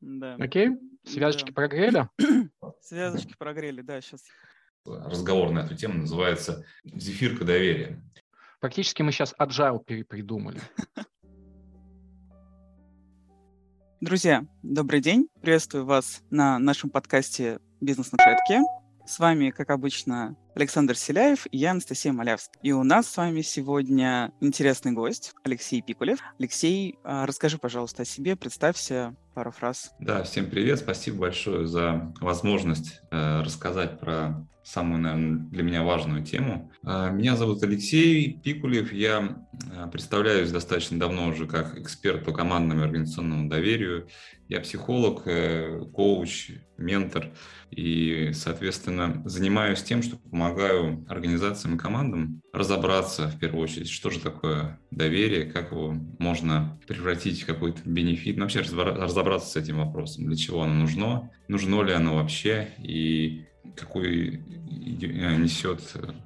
Да. Окей, связочки Да. прогрели. Связочки прогрели, да, сейчас. разговор на эту тему называется «Зефирка доверия». Практически мы сейчас agile перепридумали. Друзья, добрый день. Приветствую вас на нашем подкасте «Бизнес на шатке». С вами, как обычно, Александр Селяев и я, Анастасия Малявская. И у нас с вами сегодня интересный гость Алексей Пикулев. Алексей, а, расскажи, пожалуйста, о себе, представься пару фраз. Да, всем привет, спасибо большое за возможность э, рассказать про самую, наверное, для меня важную тему. Э, меня зовут Алексей Пикулев, я э, представляюсь достаточно давно уже как эксперт по командному и организационному доверию. Я психолог, э, коуч, ментор и, соответственно, занимаюсь тем, что помогаю организациям и командам разобраться, в первую очередь, что же такое доверие, как его можно превратить в какой-то бенефит, ну, вообще разобраться с этим вопросом, для чего оно нужно, нужно ли оно вообще и какой несет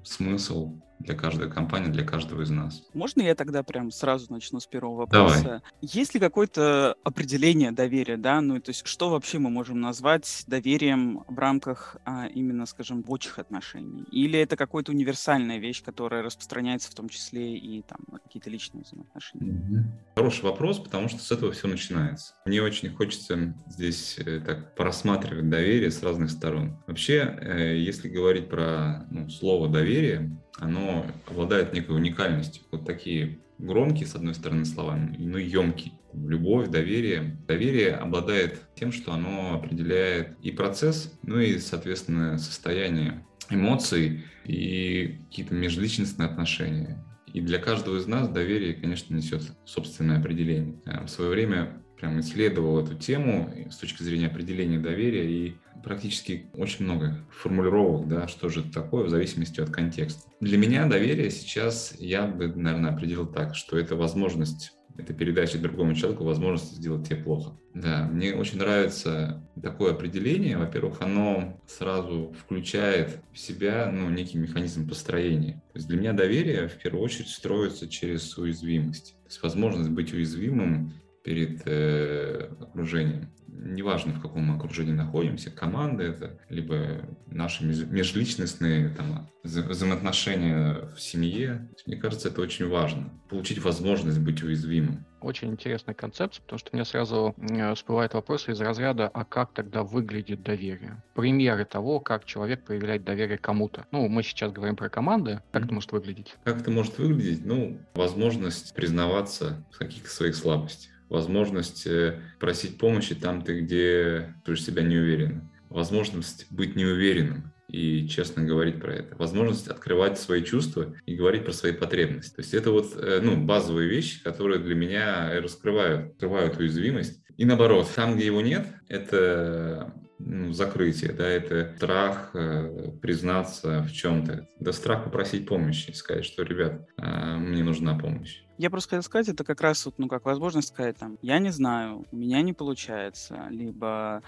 смысл для каждой компании, для каждого из нас. Можно я тогда прям сразу начну с первого вопроса? Давай. Есть ли какое-то определение доверия, да? Ну, то есть что вообще мы можем назвать доверием в рамках а, именно, скажем, рабочих отношений? Или это какая-то универсальная вещь, которая распространяется в том числе и там на какие-то личные взаимоотношения? Хороший вопрос, потому что с этого все начинается. Мне очень хочется здесь э, так просматривать доверие с разных сторон. Вообще, э, если говорить про ну, слово доверие, оно обладает некой уникальностью. Вот такие громкие, с одной стороны, слова, но емкие. Любовь, доверие. Доверие обладает тем, что оно определяет и процесс, ну и, соответственно, состояние эмоций и какие-то межличностные отношения. И для каждого из нас доверие, конечно, несет собственное определение. В свое время прям исследовал эту тему с точки зрения определения доверия и практически очень много формулировок, да, что же это такое в зависимости от контекста. Для меня доверие сейчас я бы, наверное, определил так, что это возможность это передача другому человеку возможности сделать тебе плохо. Да, мне очень нравится такое определение. Во-первых, оно сразу включает в себя ну, некий механизм построения. То есть для меня доверие в первую очередь строится через уязвимость. То есть возможность быть уязвимым перед э, окружением. Неважно, в каком мы окружении находимся, команда это, либо наши межличностные там, взаимоотношения в семье. Мне кажется, это очень важно. Получить возможность быть уязвимым. Очень интересная концепция, потому что у меня сразу всплывает вопрос из разряда, а как тогда выглядит доверие? Примеры того, как человек проявляет доверие кому-то. Ну, мы сейчас говорим про команды. Как mm-hmm. это может выглядеть? Как это может выглядеть? Ну, возможность признаваться в каких-то своих слабостях возможность э, просить помощи там, ты где чувствуешь себя неуверенно, возможность быть неуверенным и честно говорить про это, возможность открывать свои чувства и говорить про свои потребности. То есть это вот э, ну, базовые вещи, которые для меня раскрывают, открывают уязвимость. И наоборот, там, где его нет, это ну, закрытие, да, это страх э, признаться в чем-то, да страх попросить помощи, сказать, что, ребят, э, мне нужна помощь. Я просто хотел сказать, это как раз вот, ну, как возможность сказать, там, я не знаю, у меня не получается, либо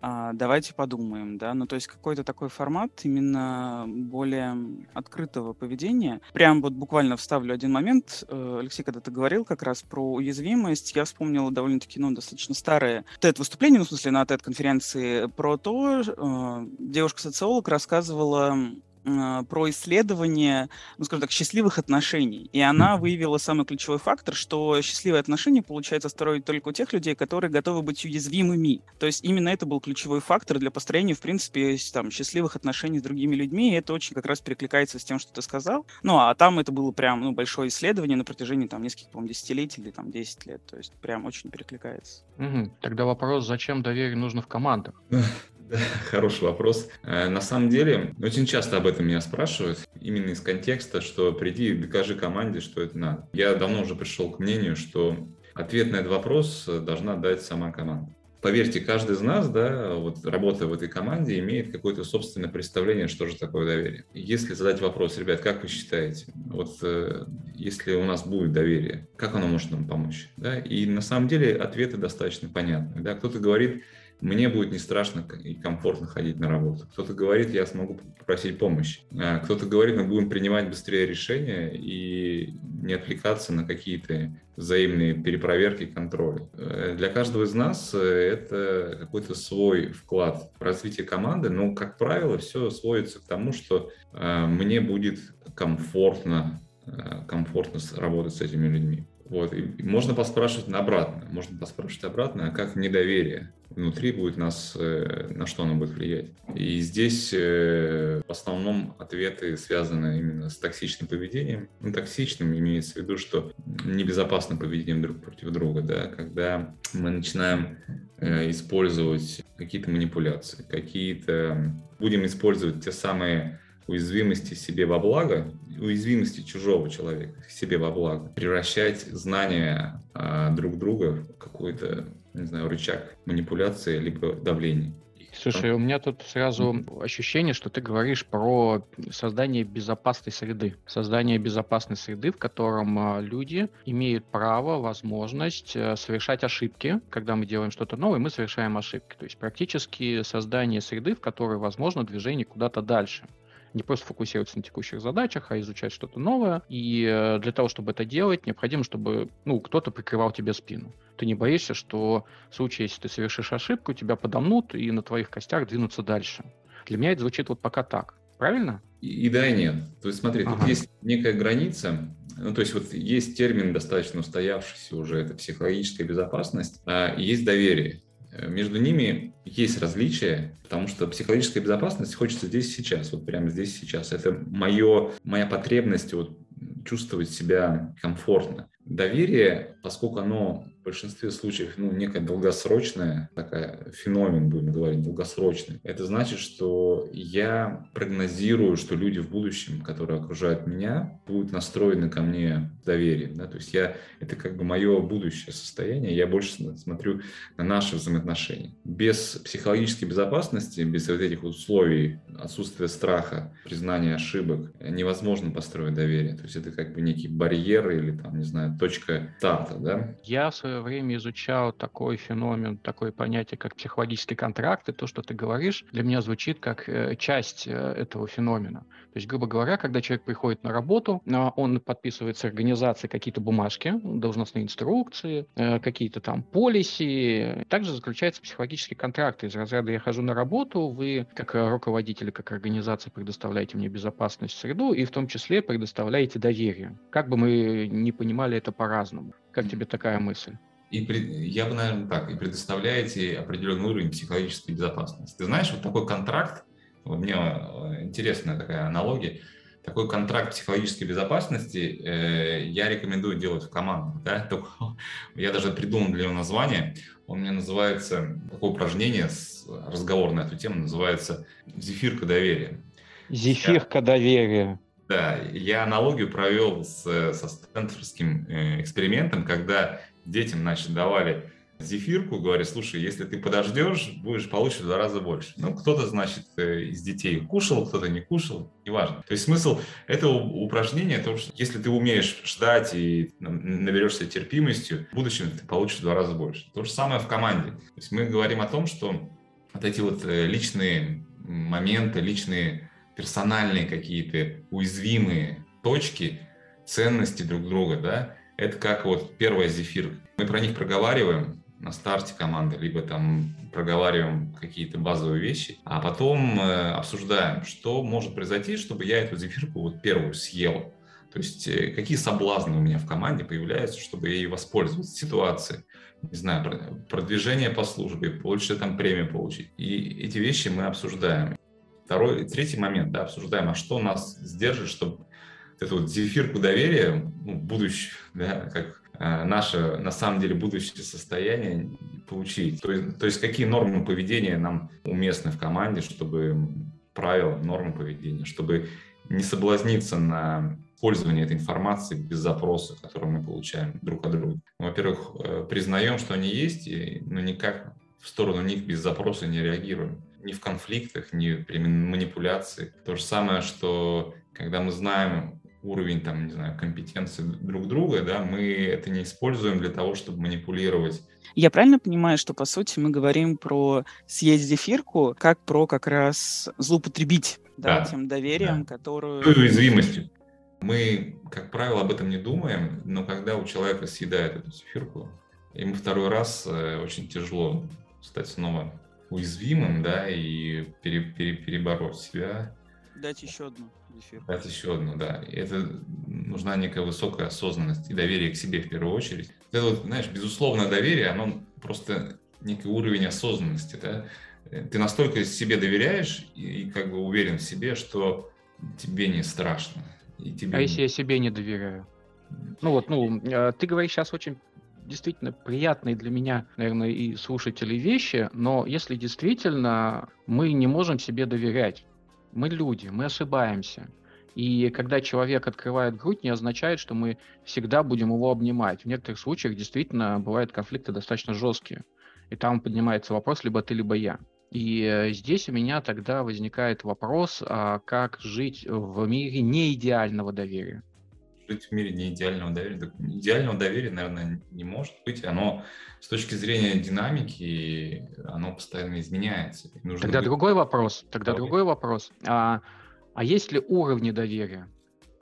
а, давайте подумаем, да, ну то есть какой-то такой формат именно более открытого поведения. Прям вот буквально вставлю один момент, э, Алексей, когда ты говорил как раз про уязвимость, я вспомнила довольно-таки, ну, достаточно старое TED-выступление, ну, в смысле, на TED-конференции про то, э, девушка-социолог рассказывала а, про исследование, ну, скажем так, счастливых отношений. И она выявила самый ключевой фактор, что счастливые отношения получается строить только у тех людей, которые готовы быть уязвимыми. То есть именно это был ключевой фактор для построения, в принципе, там, счастливых отношений с другими людьми, и это очень как раз перекликается с тем, что ты сказал. Ну, а там это было прям ну, большое исследование на протяжении там нескольких, по-моему, десятилетий или там 10 лет. То есть прям очень перекликается. Угу. Тогда вопрос, зачем доверие нужно в командах? Хороший вопрос. Э, на самом деле, очень часто об этом меня спрашивают, именно из контекста, что приди и докажи команде, что это надо. Я давно уже пришел к мнению, что ответ на этот вопрос должна дать сама команда. Поверьте, каждый из нас, да, вот работая в этой команде, имеет какое-то собственное представление, что же такое доверие. Если задать вопрос, ребят, как вы считаете, вот э, если у нас будет доверие, как оно может нам помочь? Да? И на самом деле ответы достаточно понятны. Да? Кто-то говорит, мне будет не страшно и комфортно ходить на работу. Кто-то говорит, я смогу попросить помощи. А кто-то говорит, мы будем принимать быстрее решения и не отвлекаться на какие-то взаимные перепроверки и контроли. Э, для каждого из нас э, это какой-то свой вклад в развитие команды, но, как правило, все сводится к тому, что э, мне будет комфортно, комфортно работать с этими людьми. Вот. И можно поспрашивать на обратно. Можно поспрашивать обратно, а как недоверие внутри будет нас, э, на что оно будет влиять. И здесь э, в основном ответы связаны именно с токсичным поведением. Ну, токсичным имеется в виду, что небезопасным поведением друг против друга, да, когда мы начинаем э, использовать какие-то манипуляции, какие-то... Будем использовать те самые уязвимости себе во благо, уязвимости чужого человека себе во благо, превращать знания а, друг друга в какой-то, не знаю, рычаг манипуляции либо давления. Слушай, у меня тут сразу ощущение, что ты говоришь про создание безопасной среды. Создание безопасной среды, в котором а, люди имеют право, возможность э, совершать ошибки. Когда мы делаем что-то новое, мы совершаем ошибки. То есть практически создание среды, в которой возможно движение куда-то дальше не просто фокусироваться на текущих задачах, а изучать что-то новое. И э, для того, чтобы это делать, необходимо, чтобы ну, кто-то прикрывал тебе спину. Ты не боишься, что в случае, если ты совершишь ошибку, тебя подомнут и на твоих костях двинутся дальше. Для меня это звучит вот пока так. Правильно? И, и да, и нет. То есть смотри, ага. тут есть некая граница, ну, то есть вот есть термин достаточно устоявшийся уже, это психологическая безопасность, а есть доверие. Э, между ними есть различия, потому что психологическая безопасность хочется здесь сейчас, вот прямо здесь сейчас. Это мое, моя потребность вот чувствовать себя комфортно. Доверие, поскольку оно большинстве случаев ну, некая долгосрочная такая феномен, будем говорить, долгосрочный. Это значит, что я прогнозирую, что люди в будущем, которые окружают меня, будут настроены ко мне доверием. Да? То есть я, это как бы мое будущее состояние, я больше смотрю на наши взаимоотношения. Без психологической безопасности, без вот этих условий, отсутствия страха, признания ошибок, невозможно построить доверие. То есть это как бы некий барьер или там, не знаю, точка старта. Да? Я в свое свое время изучал такой феномен, такое понятие, как психологический контракт, и то, что ты говоришь, для меня звучит как э, часть э, этого феномена. То есть, грубо говоря, когда человек приходит на работу, а, он подписывает с организацией какие-то бумажки, должностные инструкции, э, какие-то там полиси. Также заключается психологический контракт из разряда «я хожу на работу, вы как руководители, как организация предоставляете мне безопасность среду и в том числе предоставляете доверие». Как бы мы ни понимали это по-разному. Как тебе такая мысль? И я бы, наверное, так, и предоставляете определенный уровень психологической безопасности. Ты знаешь, вот такой контракт, вот мне э, интересная такая аналогия, такой контракт психологической безопасности э, я рекомендую делать в командах. Да? Только, я даже придумал для него название. Он мне называется, такое упражнение, разговор на эту тему называется «Зефирка доверия». Зефирка доверия. Да, я аналогию провел с, со стэнфордским э, экспериментом, когда детям, значит, давали зефирку, говорят, слушай, если ты подождешь, будешь получить в два раза больше. Ну, кто-то, значит, э, из детей кушал, кто-то не кушал, неважно. То есть смысл этого упражнения, то, что если ты умеешь ждать и наберешься терпимостью, в будущем ты получишь в два раза больше. То же самое в команде. То есть мы говорим о том, что вот эти вот э, личные моменты, личные персональные какие-то уязвимые точки, ценности друг друга, да, это как вот первая зефир. Мы про них проговариваем на старте команды, либо там проговариваем какие-то базовые вещи, а потом э, обсуждаем, что может произойти, чтобы я эту зефирку вот первую съел. То есть э, какие соблазны у меня в команде появляются, чтобы ей воспользоваться ситуацией, не знаю, продвижение по службе, получше там премию получить. И эти вещи мы обсуждаем. Второй, третий момент, да, обсуждаем, а что нас сдержит, чтобы эту вот зефирку доверия, ну, будущее, да, как наше, на самом деле, будущее состояние получить. То есть, то есть какие нормы поведения нам уместны в команде, чтобы правила, нормы поведения, чтобы не соблазниться на пользование этой информацией без запроса, который мы получаем друг от друга. Во-первых, э, признаем, что они есть, но никак в сторону них без запроса не реагируем ни в конфликтах, ни при манипуляции. То же самое, что когда мы знаем уровень, там, не знаю, компетенции друг друга, да, мы это не используем для того, чтобы манипулировать. Я правильно понимаю, что, по сути, мы говорим про съесть зефирку, как про как раз злоупотребить да, да, тем доверием, да. которую... И уязвимостью. Мы, как правило, об этом не думаем, но когда у человека съедает эту зефирку, ему второй раз э, очень тяжело стать снова уязвимым, да, и пере, пере, перебороть себя. Дать еще одну зефирку. Дать еще одну, да. И это нужна некая высокая осознанность и доверие к себе в первую очередь. Это вот, знаешь, безусловное доверие, оно просто некий уровень осознанности, да. Ты настолько себе доверяешь и, и как бы уверен в себе, что тебе не страшно. И тебе... А если я себе не доверяю? Ну вот, ну, э, ты говоришь сейчас очень действительно приятные для меня, наверное, и слушателей вещи, но если действительно мы не можем себе доверять, мы люди, мы ошибаемся. И когда человек открывает грудь, не означает, что мы всегда будем его обнимать. В некоторых случаях действительно бывают конфликты достаточно жесткие. И там поднимается вопрос либо ты, либо я. И э, здесь у меня тогда возникает вопрос, а как жить в мире неидеального доверия жить в мире не идеального доверия. Идеального доверия, наверное, не может быть. Оно с точки зрения динамики, оно постоянно изменяется. Нужно тогда быть... другой вопрос. Тогда Доверие. другой вопрос. А, а есть ли уровни доверия?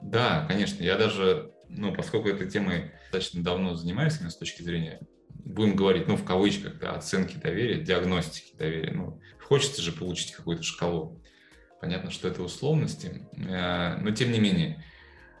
Да, конечно. Я даже, ну, поскольку этой темой достаточно давно занимаюсь, с точки зрения, будем говорить, ну, в кавычках, да, оценки доверия, диагностики доверия. Ну, хочется же получить какую-то шкалу. Понятно, что это условности, э, но тем не менее,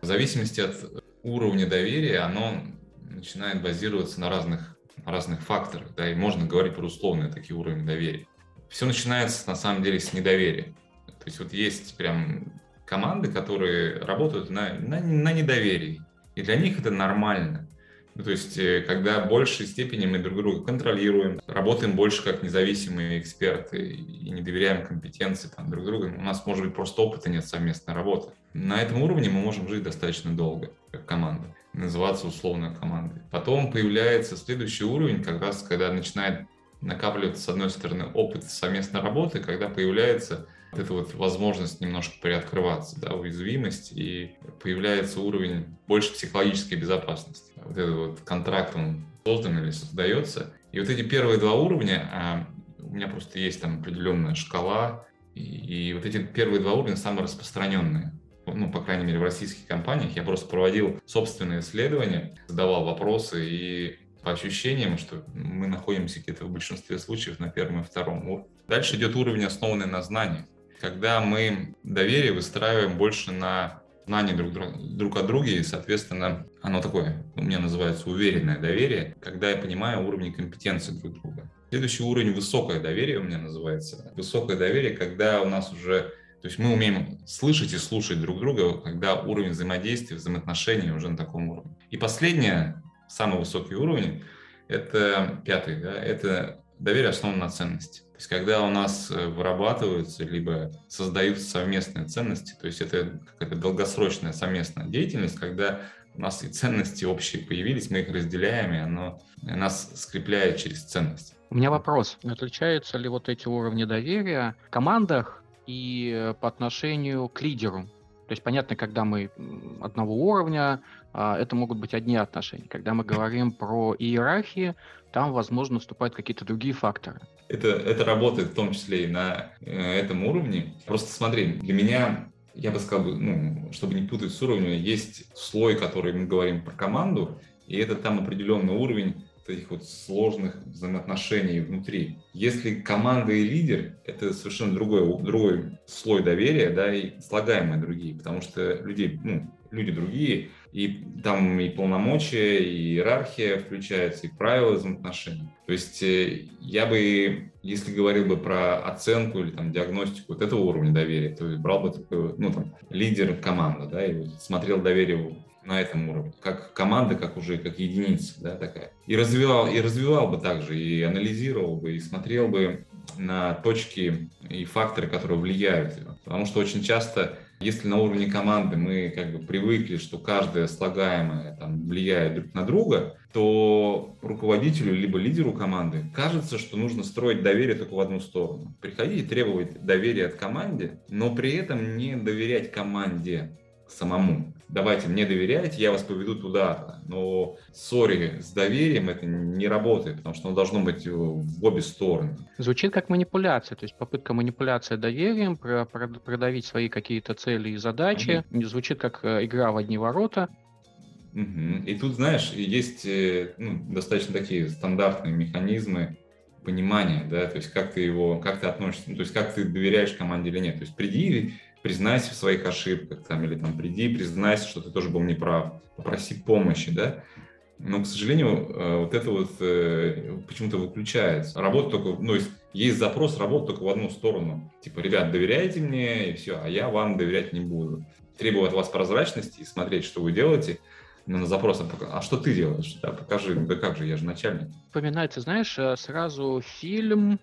в зависимости от уровня доверия, оно начинает базироваться на разных, разных факторах, да, и можно говорить про условные такие уровни доверия. Все начинается, на самом деле, с недоверия. То есть вот есть прям команды, которые работают на, на, на недоверии, и для них это нормально. Ну, то есть, э, когда в большей степени мы друг друга контролируем, работаем больше как независимые эксперты и не доверяем компетенции там, друг друга, у нас, может быть, просто опыта нет совместной работы. На этом уровне мы можем жить достаточно долго, как команда, называться условно командой. Потом появляется следующий уровень, как раз когда начинает накапливаться, с одной стороны, опыт совместной работы, когда появляется вот эта вот возможность немножко приоткрываться, да, уязвимость, и появляется уровень больше психологической безопасности. Вот этот вот контракт, он создан или создается. И вот эти первые два уровня, а у меня просто есть там определенная шкала, и, и вот эти первые два уровня самые распространенные. Ну, по крайней мере, в российских компаниях я просто проводил собственные исследования, задавал вопросы и по ощущениям, что мы находимся где-то в большинстве случаев на первом и втором уровне. Дальше идет уровень, основанный на знаниях когда мы доверие выстраиваем больше на знании друг, друг о друге, и, соответственно, оно такое, у меня называется уверенное доверие, когда я понимаю уровни компетенции друг друга. Следующий уровень – высокое доверие у меня называется. Высокое доверие, когда у нас уже то есть мы умеем слышать и слушать друг друга, когда уровень взаимодействия, взаимоотношений уже на таком уровне. И последнее, самый высокий уровень, это пятый, да, это доверие основано на ценности. То есть когда у нас э, вырабатываются либо создаются совместные ценности, то есть это какая-то долгосрочная совместная деятельность, когда у нас и ценности общие появились, мы их разделяем, и оно нас скрепляет через ценность. У меня вопрос. Отличаются ли вот эти уровни доверия в командах и э, по отношению к лидеру? То есть понятно, когда мы одного уровня, а, это могут быть одни отношения. Когда мы говорим про иерархии, там, возможно, наступают какие-то другие факторы это, это работает в том числе и на э, этом уровне. Просто смотри, для меня, я бы сказал, ну, чтобы не путать с уровнем, есть слой, который мы говорим про команду, и это там определенный уровень этих вот сложных взаимоотношений внутри. Если команда и лидер, это совершенно другой, другой слой доверия, да, и слагаемые другие, потому что людей, ну, люди другие, и там и полномочия, и иерархия включается, и правила взаимоотношений. То есть э, я бы, если говорил бы про оценку или там диагностику вот этого уровня доверия, то брал бы такой, ну там, лидер команды, да, и смотрел доверие на этом уровне, как команда, как уже как единица, да, такая. И развивал, и развивал бы также, и анализировал бы, и смотрел бы на точки и факторы, которые влияют. Потому что очень часто если на уровне команды мы как бы привыкли, что каждое слагаемое там, влияет друг на друга, то руководителю либо лидеру команды кажется, что нужно строить доверие только в одну сторону. Приходить и требовать доверия от команде, но при этом не доверять команде. самому. Давайте мне доверяйте, я вас поведу туда. Но ссоре с доверием это не работает, потому что оно должно быть в обе стороны. Звучит как манипуляция, то есть попытка манипуляции доверием, продавить свои какие-то цели и задачи. Угу. Звучит как э, игра в одни ворота. Угу. И тут, знаешь, есть э, ну, достаточно такие стандартные механизмы понимания, да, то есть как ты его, как ты относишься, ну, то есть как ты доверяешь команде или нет. То есть приди, признайся в своих ошибках, там, или там приди, признайся, что ты тоже был неправ, попроси помощи, да. Но, к сожалению, э, вот это вот э, почему-то выключается. Работа только, ну, есть, запрос работы только в одну сторону. Типа, ребят, доверяйте мне, и все, а я вам доверять не буду. Требую от вас прозрачности и смотреть, что вы делаете – ну, на запрос, а что ты делаешь? Да, покажи, да как же, я же начальник. Вспоминается, знаешь, э, сразу фильм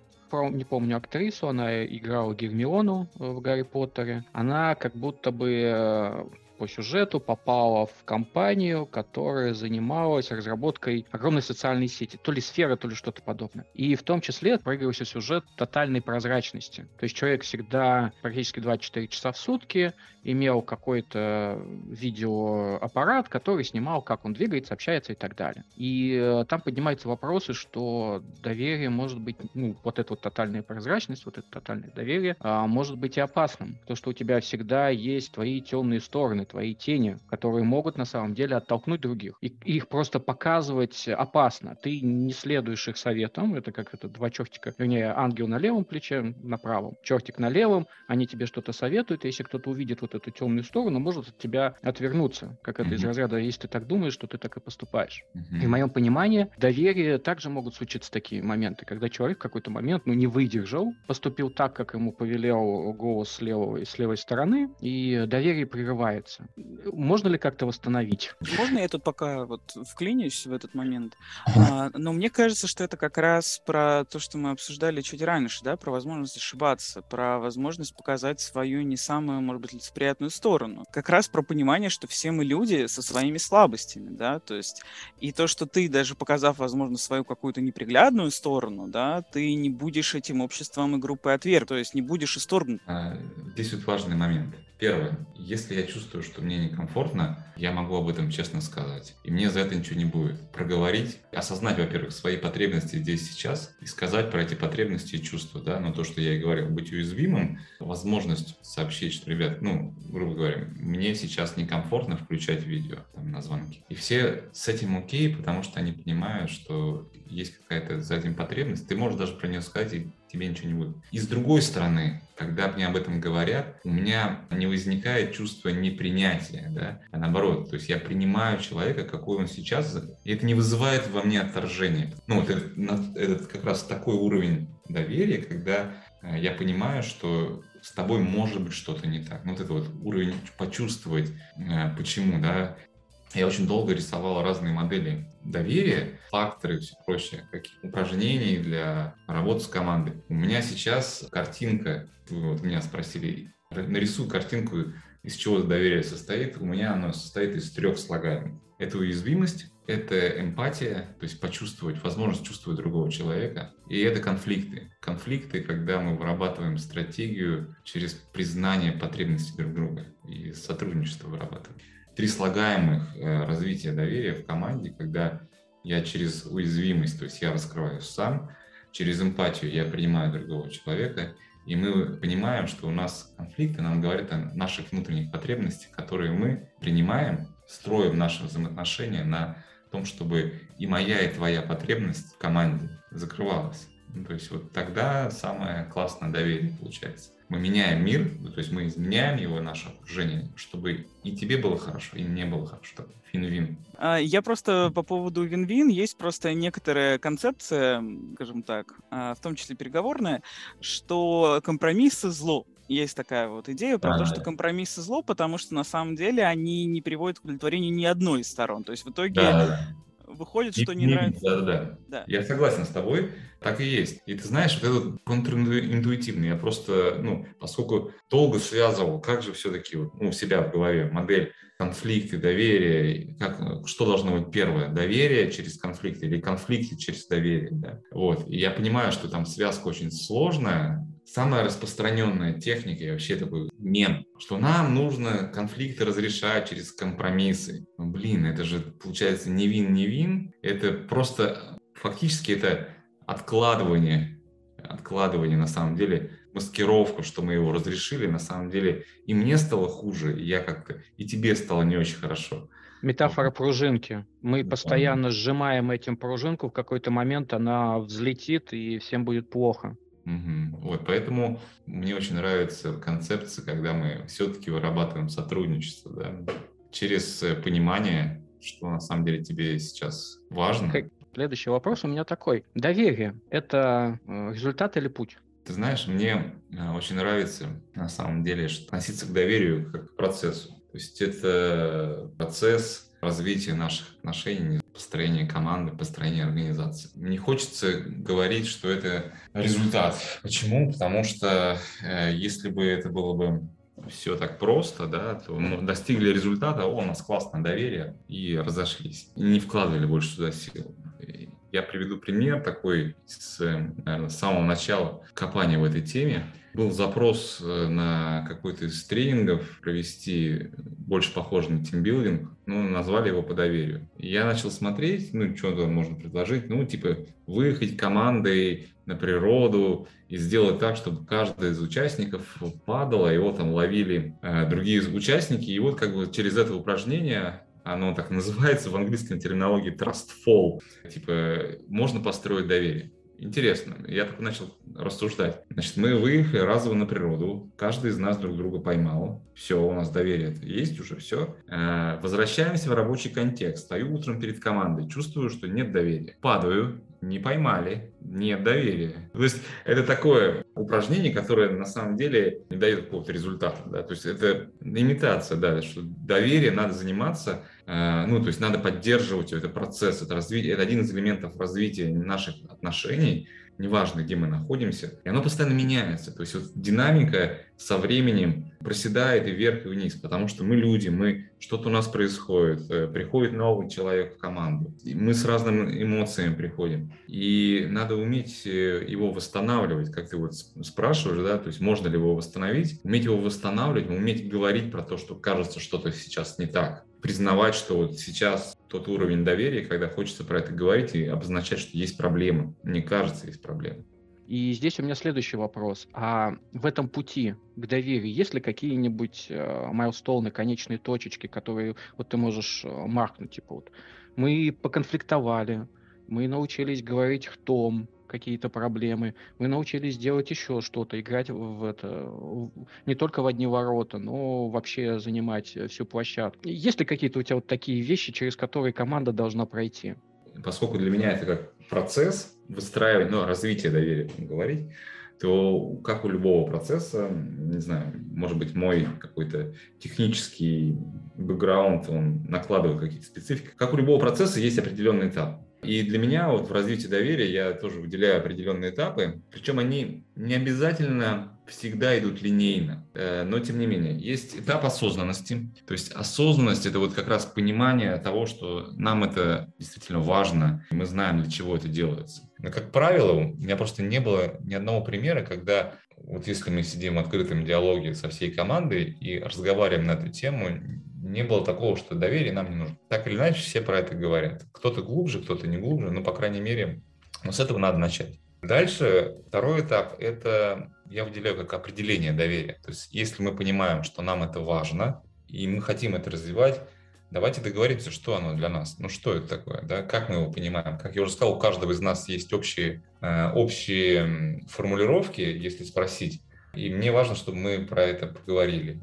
не помню актрису, она играла Гермиону в Гарри Поттере. Она как будто бы э, по сюжету попала в компанию, которая занималась разработкой огромной социальной сети, то ли сфера, то ли что-то подобное. И в том числе проигрывался сюжет тотальной прозрачности. То есть человек всегда практически 24 часа в сутки имел какой-то видеоаппарат, который снимал, как он двигается, общается и так далее. И э, там поднимаются вопросы, что доверие может быть, ну, вот эта вот тотальная прозрачность, вот это тотальное доверие, а, может быть и опасным. То, что у тебя всегда есть твои темные стороны, твои тени, которые могут на самом деле оттолкнуть других. И их просто показывать опасно. Ты не следуешь их советам. Это как это два чертика, вернее, ангел на левом плече, на правом, чертик на левом. Они тебе что-то советуют. Если кто-то увидит вот эту темную сторону, может от тебя отвернуться. Как это mm-hmm. из разряда, если ты так думаешь, что ты так и поступаешь. Mm-hmm. И в моем понимании доверие также могут случиться такие моменты, когда человек в какой-то момент, ну, не выдержал, поступил так, как ему повелел голос с левой, с левой стороны, и доверие прерывается ситуацию. Можно ли как-то восстановить? Можно я тут пока вот вклинюсь в этот момент? А, но мне кажется, что это как раз про то, что мы обсуждали чуть раньше, да, про возможность ошибаться, про возможность показать свою не самую, может быть, лицеприятную сторону. Как раз про понимание, что все мы люди со своими слабостями, да, то есть и то, что ты, даже показав, возможно, свою какую-то неприглядную сторону, да, ты не будешь этим обществом и группой отверг, то есть не будешь исторгнут. А, здесь вот важный момент. Первое. Если я чувствую, что мне некомфортно, я могу об этом честно сказать. И мне за это ничего не будет. Проговорить, осознать, во-первых, свои потребности здесь сейчас и сказать про эти потребности и чувства. Да? Но то, что я и говорил, быть уязвимым, возможность сообщить, что, ребят, ну, грубо говоря, мне сейчас некомфортно включать видео там, на звонки. И все с этим окей, потому что они понимают, что есть какая-то за этим потребность. Ты можешь даже про нее сказать и тебе ничего не будет. И с другой стороны, когда мне об этом говорят, у меня не возникает чувство непринятия, да, а наоборот, то есть я принимаю человека, какой он сейчас, и это не вызывает во мне отторжение. Ну, вот этот, этот как раз такой уровень доверия, когда э, я понимаю, что с тобой может быть что-то не так. Вот это вот уровень почувствовать, э, почему, да, я очень долго рисовал разные модели доверия, факторы и все прочее, какие упражнений для работы с командой. У меня сейчас картинка, вот меня спросили, нарисую картинку, из чего доверие состоит. У меня оно состоит из трех слагаемых. Это уязвимость, это эмпатия, то есть почувствовать, возможность чувствовать другого человека, и это конфликты. Конфликты, когда мы вырабатываем стратегию через признание потребностей друг друга и сотрудничество вырабатываем три слагаемых э, развития доверия в команде, когда я через уязвимость, то есть я раскрываюсь сам, через эмпатию я принимаю другого человека, и мы понимаем, что у нас конфликты нам говорят о наших внутренних потребностях, которые мы принимаем, строим наши взаимоотношения на том, чтобы и моя, и твоя потребность в команде закрывалась. Ну, то есть вот тогда самое классное доверие получается мы меняем мир, ну, то есть мы изменяем его, наше окружение, чтобы и тебе было хорошо, и мне было хорошо. Фин-вин. А, я просто по поводу вин-вин, есть просто некоторая концепция, скажем так, а, в том числе переговорная, что компромиссы зло. Есть такая вот идея про а, то, что компромиссы зло, потому что на самом деле они не приводят к удовлетворению ни одной из сторон. То есть в итоге да, выходит, что не, не нравится. Да, да, да. Я согласен с тобой, так и есть. И ты знаешь, вот это контринтуитивно. Я просто, ну, поскольку долго связывал, как же все-таки вот, ну, у себя в голове модель конфликты, доверие, как, что должно быть первое, доверие через конфликт или конфликты через доверие, да? вот, и я понимаю, что там связка очень сложная, самая распространенная техника и вообще такой мем, что нам нужно конфликты разрешать через компромиссы. Ну, блин, это же получается не вин-не вин, это просто фактически это откладывание, откладывание на самом деле, маскировку, что мы его разрешили, на самом деле и мне стало хуже, и я как-то, и тебе стало не очень хорошо. Метафора пружинки. Мы постоянно сжимаем этим пружинку, в какой-то момент она взлетит, и всем будет плохо. Угу. Вот, поэтому мне очень нравится концепция, когда мы все-таки вырабатываем сотрудничество, да, через э, понимание, что на самом деле тебе сейчас важно. Следующий вопрос у меня такой. Доверие – это э, результат или путь? Ты знаешь, мне э, очень нравится на самом деле относиться к доверию как к процессу. То есть это процесс развития наших отношений, построения команды, построения организации. Не хочется говорить, что это результат. Почему? Потому что э, если бы это было бы все так просто, да, то мы достигли результата, о, у нас классное доверие, и разошлись. И не вкладывали больше туда сил. Я приведу пример такой с, наверное, с самого начала копания в этой теме. Был запрос э, на какой-то из тренингов провести больше похоже на тимбилдинг, ну, назвали его по доверию. Я начал смотреть, ну, что то можно предложить, ну, типа, выехать командой на природу и сделать так, чтобы каждый из участников падал, а его там ловили э, другие участники. И вот как бы через это упражнение оно так называется в английской терминологии trust fall. Типа, можно построить доверие. Интересно. Я так начал рассуждать. Значит, мы выехали разово на природу. Каждый из нас друг друга поймал. Все, у нас доверие есть уже, все. Э, возвращаемся в рабочий контекст. Стою утром перед командой. Чувствую, что нет доверия. Падаю. Не поймали. Нет доверия. То есть это такое упражнение, которое на самом деле не дает какого-то результата. Да? То есть это имитация, да, что доверие надо заниматься Э, ну, то есть надо поддерживать этот процесс, это, развитие, это один из элементов развития наших отношений, неважно, где мы находимся, и оно постоянно меняется. То есть вот динамика со временем проседает и вверх, и вниз, потому что мы люди, мы что-то у нас происходит, э, приходит новый человек в команду, мы с разными эмоциями приходим, и надо уметь э, его восстанавливать, как ты вот спрашиваешь, да, то есть можно ли его восстановить, уметь его восстанавливать, уметь говорить про то, что кажется что-то сейчас не так, признавать, что вот сейчас тот уровень доверия, когда хочется про это говорить и обозначать, что есть проблемы. Мне кажется, есть проблемы. И здесь у меня следующий вопрос. А в этом пути к доверию есть ли какие-нибудь э, майлстоуны, конечные точечки, которые вот ты можешь э, маркнуть? Типа вот мы поконфликтовали, мы научились говорить в том, какие-то проблемы, мы научились делать еще что-то, играть в это, не только в одни ворота, но вообще занимать э, всю площадку. Есть ли какие-то у тебя вот такие вещи, через которые команда должна пройти? Поскольку для меня это как процесс выстраивания, ну, развития доверия, говорить, то как у любого процесса, не знаю, может быть, мой какой-то технический бэкграунд, он накладывает какие-то специфики. Как у любого процесса есть определенный этап. И для меня вот в развитии доверия я тоже выделяю определенные этапы, причем они не обязательно всегда идут линейно, э, но тем не менее есть этап осознанности, то есть осознанность это вот как раз понимание того, что нам это действительно важно, мы знаем для чего это делается. Но как правило у меня просто не было ни одного примера, когда вот если мы сидим в открытом диалоге со всей командой и разговариваем на эту тему, не было такого, что доверие нам не нужно. Так или иначе, все про это говорят. Кто-то глубже, кто-то не глубже, но, по крайней мере, но с этого надо начать. Дальше второй этап – это я выделяю как определение доверия. То есть если мы понимаем, что нам это важно, и мы хотим это развивать, давайте договоримся, что оно для нас. Ну, что это такое, да? как мы его понимаем. Как я уже сказал, у каждого из нас есть общие, э, общие формулировки, если спросить. И мне важно, чтобы мы про это поговорили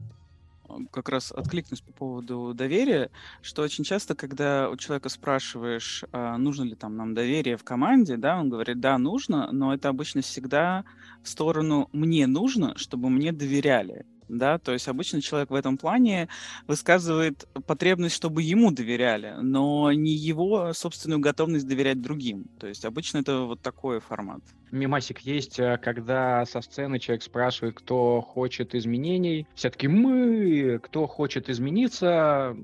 как раз откликнусь по поводу доверия, что очень часто, когда у человека спрашиваешь, а, нужно ли там нам доверие в команде, да, он говорит, да, нужно, но это обычно всегда в сторону «мне нужно, чтобы мне доверяли» да, то есть обычно человек в этом плане высказывает потребность, чтобы ему доверяли, но не его собственную готовность доверять другим. То есть обычно это вот такой формат. Мимасик есть, э, когда со сцены человек спрашивает, кто хочет изменений. Все-таки мы, кто хочет измениться,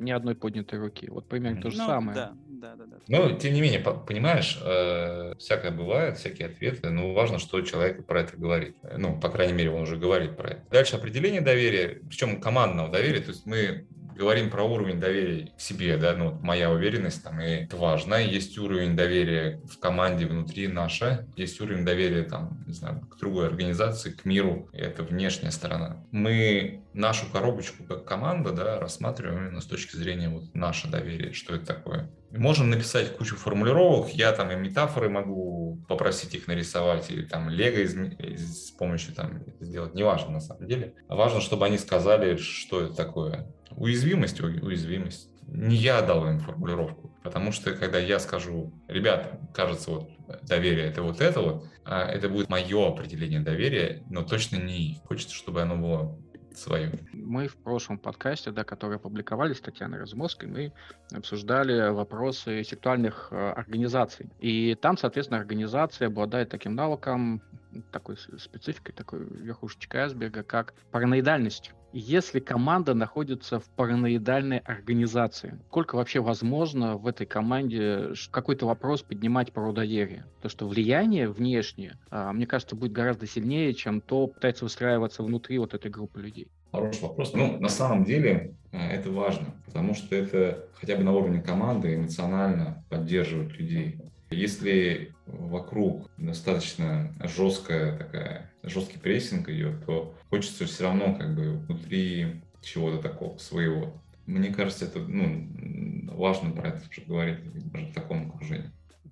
ни одной поднятой руки. Вот примерно то же ну, самое. Да, Да, да, да. Но, тем не менее, понимаешь, э, всякое бывает, всякие ответы, но важно, что человек про это говорит. Ну, по крайней мере, он уже говорит про это. Дальше определение доверия, причем командного доверия, то есть мы говорим про уровень доверия к себе, да, ну, моя уверенность там, и это важно. Есть уровень доверия в команде внутри наша, есть уровень доверия там, не знаю, к другой организации, к миру, это внешняя сторона. Мы нашу коробочку как команда, да, рассматриваем именно с точки зрения вот наше доверие, что это такое. Можем написать кучу формулировок, я там и метафоры могу попросить их нарисовать, или там лего из, из, с помощью там сделать, неважно на самом деле. Важно, чтобы они сказали, что это такое. Уязвимость, уязвимость. Не я дал им формулировку, потому что когда я скажу, ребята, кажется, вот доверие это вот это вот, а это будет мое определение доверия, но точно не их. Хочется, чтобы оно было свою. Мы в прошлом подкасте, да, который опубликовали с Татьяной Разумовской, мы обсуждали вопросы сексуальных э, организаций. И там, соответственно, организация обладает таким навыком, такой спецификой, такой верхушечкой айсберга, как параноидальность. Если команда находится в параноидальной организации, сколько вообще возможно в этой команде какой-то вопрос поднимать про доверие? То, что влияние внешнее, а, мне кажется, будет гораздо сильнее, чем то пытается выстраиваться внутри вот этой группы людей. Хороший вопрос. Ну, на самом деле э, это важно, потому что это хотя бы на уровне команды эмоционально поддерживает людей. Если вокруг достаточно жесткая такая, жесткий прессинг идет, то хочется все равно как бы внутри чего-то такого своего. Мне кажется, это ну, важно про это говорить даже в таком окружении.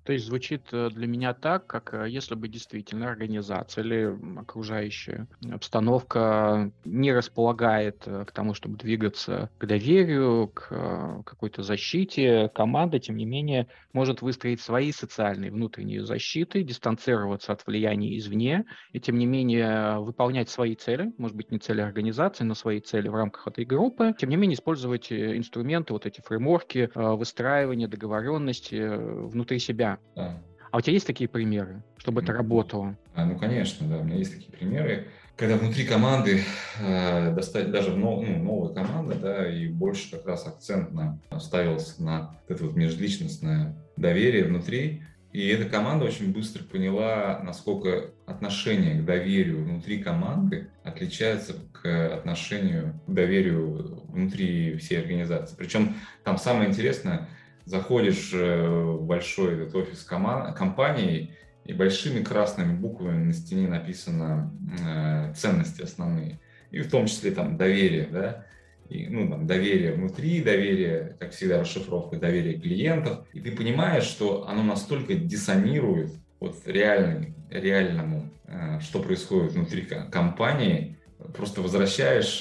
То есть звучит э, для меня так, как э, если бы действительно организация или окружающая обстановка не располагает э, к тому, чтобы двигаться к доверию, к какой-то защите, команда, тем не менее, может выстроить свои социальные внутренние защиты, дистанцироваться от влияния извне, и тем не менее выполнять свои цели, может быть, не цели организации, но свои цели в рамках этой группы, тем не менее использовать инструменты, вот эти фреймворки, выстраивания договоренности внутри себя, да. А у тебя есть такие примеры, чтобы это работало? А, ну, конечно, да, у меня есть такие примеры. Когда внутри команды э, достать даже нов, ну, новая команда, да, и больше как раз акцент на, ставился на это вот межличностное доверие внутри, и эта команда очень быстро поняла, насколько отношение к доверию внутри команды отличается к отношению к доверию внутри всей организации. Причем там самое интересное, заходишь э, в большой этот офис компании, и большими красными буквами на стене написано э, ценности основные, и в том числе там доверие, да, и, ну, там, доверие внутри, доверие, как всегда, расшифровка доверия клиентов, и ты понимаешь, что оно настолько диссонирует вот реальный, реальному, э, что происходит внутри компании, просто возвращаешь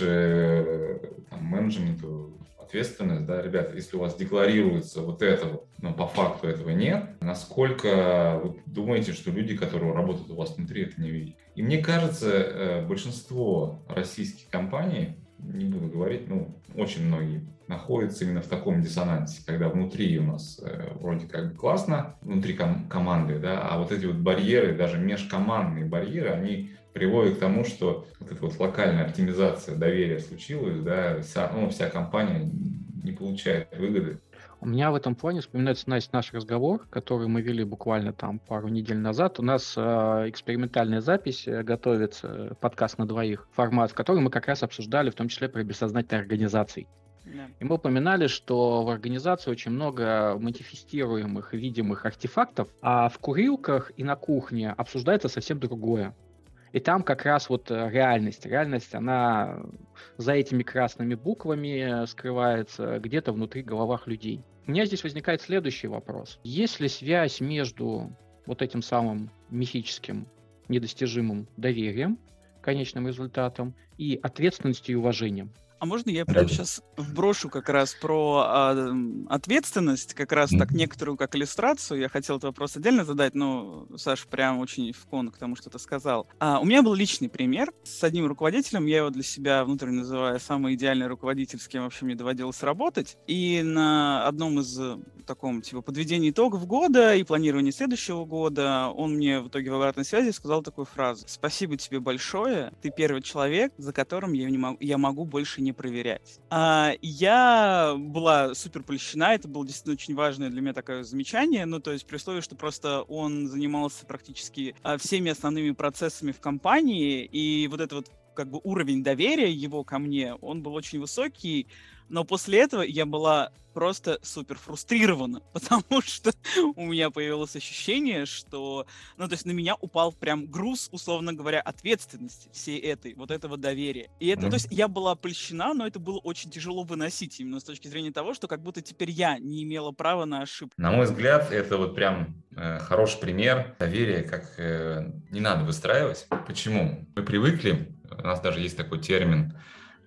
там, менеджменту ответственность, да, ребята, если у вас декларируется вот это, но по факту этого нет, насколько вы думаете, что люди, которые работают у вас внутри, это не видят? И мне кажется, э, большинство российских компаний, не буду говорить, ну, очень многие, находятся именно в таком диссонансе, когда внутри у нас э, вроде как классно, внутри ком- команды, да, а вот эти вот барьеры, даже межкомандные барьеры, они приводит к тому, что вот эта вот локальная оптимизация доверия случилась, да, вся, ну, вся компания не получает выгоды. У меня в этом плане вспоминается Настя, наш разговор, который мы вели буквально там пару недель назад. У нас э, экспериментальная запись э, готовится, подкаст на двоих, формат, в котором мы как раз обсуждали в том числе про бессознательные организации. И мы упоминали, что в организации очень много манифестируемых видимых артефактов, а в курилках и на кухне обсуждается совсем другое. И там как раз вот э, реальность. Реальность, она за этими красными буквами скрывается где-то внутри головах людей. У меня здесь возникает следующий вопрос. Есть ли связь между вот этим самым мифическим, недостижимым доверием, конечным результатом, и ответственностью и уважением? А можно я прямо сейчас вброшу как раз про а, ответственность, как раз так некоторую как иллюстрацию. Я хотел этот вопрос отдельно задать, но Саша прям очень в кон к тому, что ты сказал. А, у меня был личный пример с одним руководителем. Я его для себя внутренне называю самый идеальный руководитель, с кем вообще мне доводилось работать. И на одном из таком, типа, подведении итогов года и планировании следующего года, он мне в итоге в обратной связи сказал такую фразу. Спасибо тебе большое, ты первый человек, за которым я, не могу, я могу больше не проверять. А, я была супер польщена, это было действительно очень важное для меня такое замечание, ну, то есть при условии, что просто он занимался практически а, всеми основными процессами в компании, и вот это вот как бы уровень доверия его ко мне, он был очень высокий, но после этого я была просто супер фрустрирована, потому что у меня появилось ощущение, что, ну, то есть на меня упал прям груз, условно говоря, ответственности всей этой, вот этого доверия. И это, mm-hmm. то есть я была польщена, но это было очень тяжело выносить именно с точки зрения того, что как будто теперь я не имела права на ошибку. На мой взгляд, это вот прям э, хороший пример доверия, как э, не надо выстраивать. Почему? Мы привыкли, у нас даже есть такой термин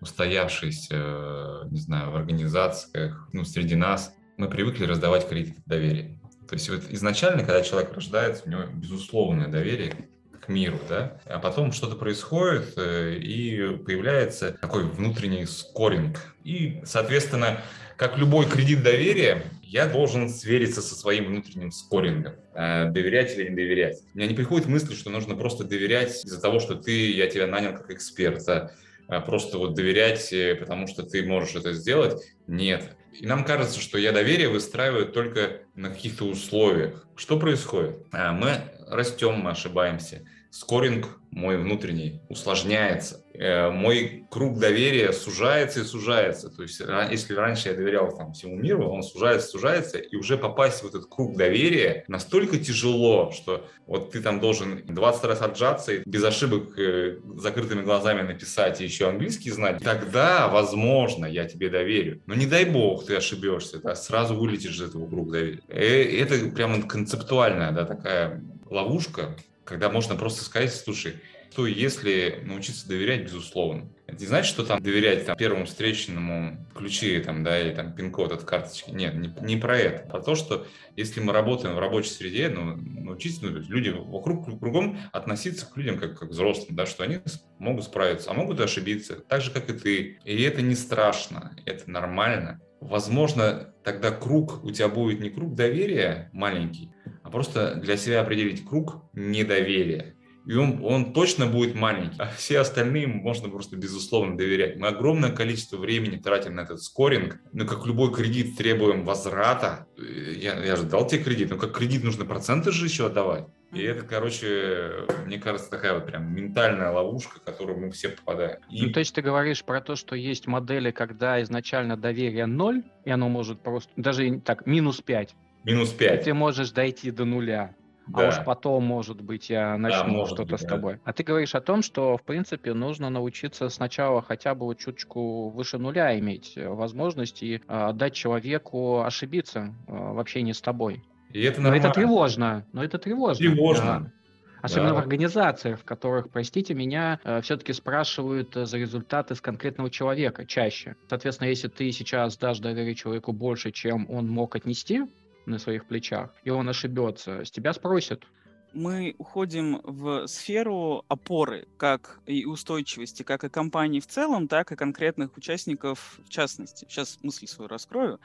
устоявшийся, не знаю, в организациях, ну, среди нас, мы привыкли раздавать кредит доверия. То есть вот изначально, когда человек рождается, у него безусловное доверие к миру, да, а потом что-то происходит, э, и появляется такой внутренний скоринг. И, соответственно, как любой кредит доверия, я должен свериться со своим внутренним скорингом, э, доверять или не доверять. У меня не приходит мысль, что нужно просто доверять из-за того, что ты, я тебя нанял как эксперта, а, просто вот доверять, э, потому что ты можешь это сделать. Нет. И нам кажется, что я доверие выстраиваю только на каких-то условиях. Что происходит? Мы растем, мы ошибаемся скоринг мой внутренний усложняется. Э, мой круг доверия сужается и сужается. То есть, если раньше я доверял там, всему миру, он сужается, сужается, и уже попасть в этот круг доверия настолько тяжело, что вот ты там должен 20 раз отжаться и без ошибок э, закрытыми глазами написать и еще английский знать. Тогда, возможно, я тебе доверю. Но не дай бог ты ошибешься, да, сразу вылетишь из этого круга доверия. Э, это прямо концептуальная да, такая ловушка, когда можно просто сказать, слушай, что если научиться доверять, безусловно. Это не значит, что там доверять там, первому встречному ключи там, да, или там пин-код от карточки. Нет, не, не про это. Про то, что если мы работаем в рабочей среде, ну, научиться, ну, люди вокруг кругом относиться к людям как, как взрослым, да, что они могут справиться, а могут ошибиться, так же, как и ты. И это не страшно, это нормально. Возможно, тогда круг у тебя будет не круг доверия маленький, просто для себя определить круг недоверия. И он, он точно будет маленький, а все остальные можно просто безусловно доверять. Мы огромное количество времени тратим на этот скоринг, но как любой кредит требуем возврата. Я, я же дал тебе кредит, но как кредит нужно проценты же еще отдавать. И это, короче, мне кажется, такая вот прям ментальная ловушка, в которую мы все попадаем. И... Ну, то есть ты говоришь про то, что есть модели, когда изначально доверие ноль, и оно может просто, даже так, минус 5. Минус 5. Ты можешь дойти до нуля. Да. А уж потом, может быть, я начну да, что-то с тобой. Да. А ты говоришь о том, что, в принципе, нужно научиться сначала хотя бы вот чуточку выше нуля иметь возможность и э, дать человеку ошибиться э, в общении с тобой. И это нормально. Но это тревожно. Но это тревожно. Тревожно. Да. Особенно да. в организациях, в которых, простите меня, э, все-таки спрашивают э, за результаты с конкретного человека чаще. Соответственно, если ты сейчас дашь доверие человеку больше, чем он мог отнести, на своих плечах, и он ошибется, с тебя спросят. Мы уходим в сферу опоры, как и устойчивости, как и компании в целом, так и конкретных участников в частности. Сейчас мысль свою раскрою.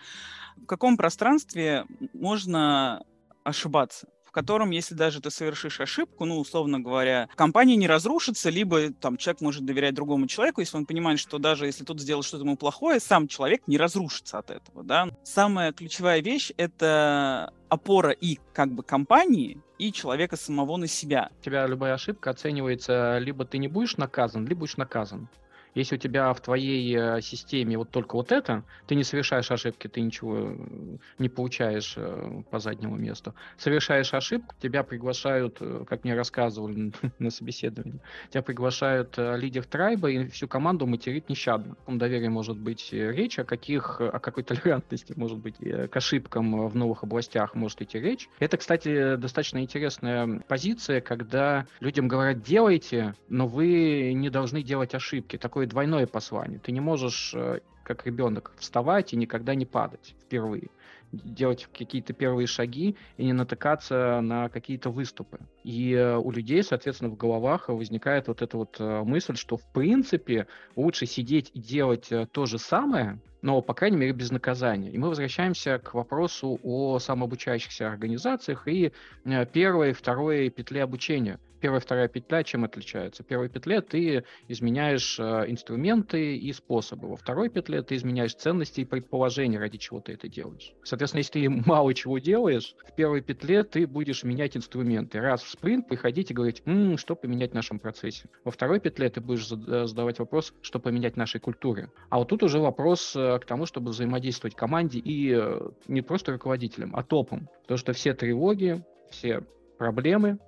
В каком пространстве можно ошибаться? Котором, если даже ты совершишь ошибку, ну, условно говоря, компания не разрушится, либо там человек может доверять другому человеку, если он понимает, что даже если тот сделал что-то ему плохое, сам человек не разрушится от этого, да. Самая ключевая вещь — это опора и как бы компании, и человека самого на себя. У тебя любая ошибка оценивается, либо ты не будешь наказан, либо будешь наказан. Если у тебя в твоей э, системе вот только вот это, ты не совершаешь ошибки, ты ничего э, не получаешь э, по заднему месту. Совершаешь ошибку, тебя приглашают, как мне рассказывали на собеседовании, тебя приглашают лидер трайба и всю команду материт нещадно. О доверии может быть речь, о каких, о какой толерантности может быть к ошибкам в новых областях может идти речь. Это, кстати, достаточно интересная позиция, когда людям говорят, делайте, но вы не должны делать ошибки. Такое такое двойное послание. Ты не можешь, э, как ребенок, вставать и никогда не падать впервые делать какие-то первые шаги и не натыкаться на какие-то выступы. И э, у людей, соответственно, в головах возникает вот эта вот э, мысль, что в принципе лучше сидеть и делать то же самое, но, по крайней мере, без наказания. И мы возвращаемся к вопросу о самообучающихся организациях и э, первой, второй петле обучения первая, вторая петля чем отличаются? В первой петле ты изменяешь э, инструменты и способы. Во второй петле ты изменяешь ценности и предположения, ради чего ты это делаешь. Соответственно, если ты мало чего делаешь, в первой петле ты будешь менять инструменты. Раз в спринт приходить и говорить, М, что поменять в нашем процессе. Во второй петле ты будешь задавать вопрос, что поменять в нашей культуре. А вот тут уже вопрос э, к тому, чтобы взаимодействовать команде и э, не просто руководителям, а топом. Потому что все тревоги, все проблемы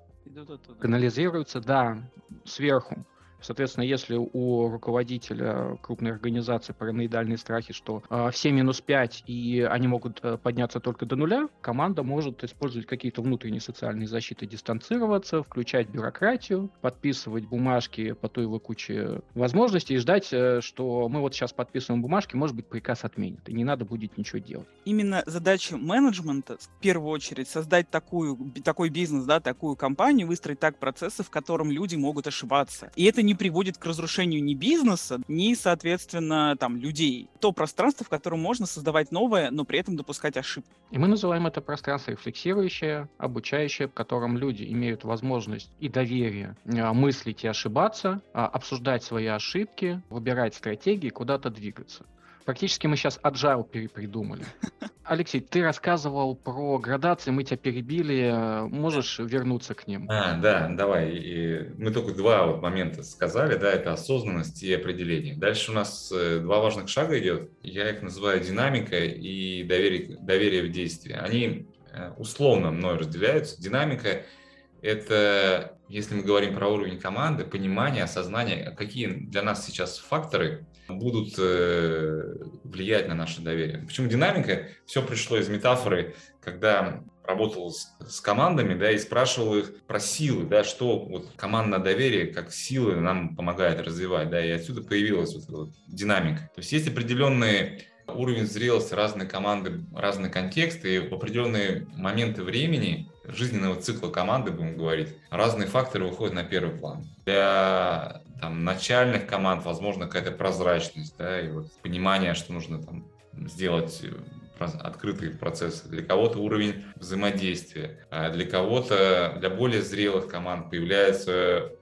канализируются, да, сверху. Соответственно, если у руководителя крупной организации параноидальные страхи, что э, все минус 5 и они могут э, подняться только до нуля, команда может использовать какие-то внутренние социальные защиты, дистанцироваться, включать бюрократию, подписывать бумажки по той его куче возможностей и ждать, э, что мы вот сейчас подписываем бумажки, может быть, приказ отменят, и не надо будет ничего делать. Именно задача менеджмента, в первую очередь, создать такую, такой бизнес, да, такую компанию, выстроить так процессы, в котором люди могут ошибаться. И это не приводит к разрушению ни бизнеса, ни, соответственно, там, людей. То пространство, в котором можно создавать новое, но при этом допускать ошибки. И мы называем это пространство рефлексирующее, обучающее, в котором люди имеют возможность и доверие а, мыслить и ошибаться, а, обсуждать свои ошибки, выбирать стратегии, куда-то двигаться. Практически мы сейчас agile перепридумали. Алексей, ты рассказывал про градации, мы тебя перебили. Можешь вернуться к ним? А, да, давай. И мы только два вот момента сказали, да, это осознанность и определение. Дальше у нас э, два важных шага идет. Я их называю динамика и доверие, доверие в действии. Они э, условно мной разделяются. Динамика – это, если мы говорим про уровень команды, понимание, осознание, какие для нас сейчас факторы – будут э, влиять на наше доверие. Почему динамика? Все пришло из метафоры, когда работал с, с командами, да, и спрашивал их про силы, да, что вот командное доверие как силы нам помогает развивать, да, и отсюда появилась вот вот динамика. То есть есть определенные уровень зрелости, разные команды, разные контексты, и в определенные моменты времени жизненного цикла команды, будем говорить, разные факторы выходят на первый план. Для там, начальных команд, возможно, какая-то прозрачность, да, и вот понимание, что нужно там сделать э, открытый процесс. Для кого-то уровень взаимодействия, а для кого-то, для более зрелых команд появляется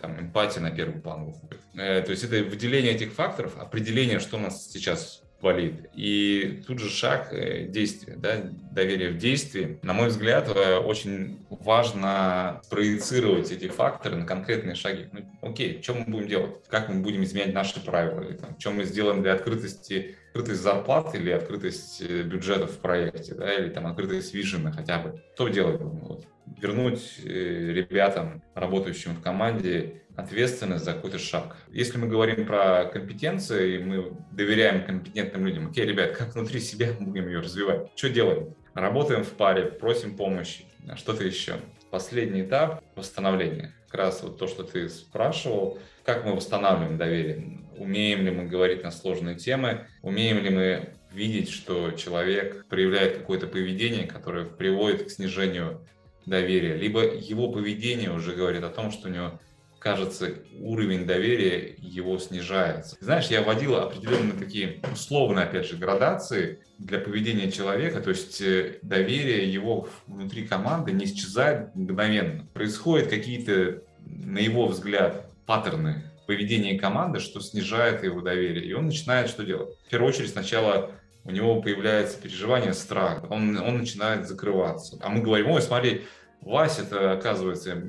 там, эмпатия на первый план выходит. Э, то есть это выделение этих факторов, определение, что у нас сейчас валит. И тут же шаг э, действия, да, доверие в действии. На мой взгляд, э, очень важно проецировать эти факторы на конкретные шаги. Ну, окей, что мы будем делать? Как мы будем изменять наши правила? Или, там, что мы сделаем для открытости открытость зарплат или открытость э, бюджетов в проекте, да, или там открытость вижена хотя бы. Что делать? Вот. Вернуть ребятам, работающим в команде, ответственность за какой-то шаг. Если мы говорим про компетенции, и мы доверяем компетентным людям, окей, ребят, как внутри себя будем ее развивать? Что делаем? Работаем в паре, просим помощи, что-то еще. Последний этап – восстановления. Как раз вот то, что ты спрашивал, как мы восстанавливаем доверие? Умеем ли мы говорить на сложные темы? Умеем ли мы видеть, что человек проявляет какое-то поведение, которое приводит к снижению доверия, либо его поведение уже говорит о том, что у него кажется, уровень доверия его снижается. Знаешь, я вводил определенные такие условные, опять же, градации для поведения человека, то есть э, доверие его внутри команды не исчезает мгновенно. Происходят какие-то, на его взгляд, паттерны поведения команды, что снижает его доверие. И он начинает что делать? В первую очередь сначала у него появляется переживание, страх, он, он начинает закрываться. А мы говорим, ой, смотри, Вася-то, оказывается,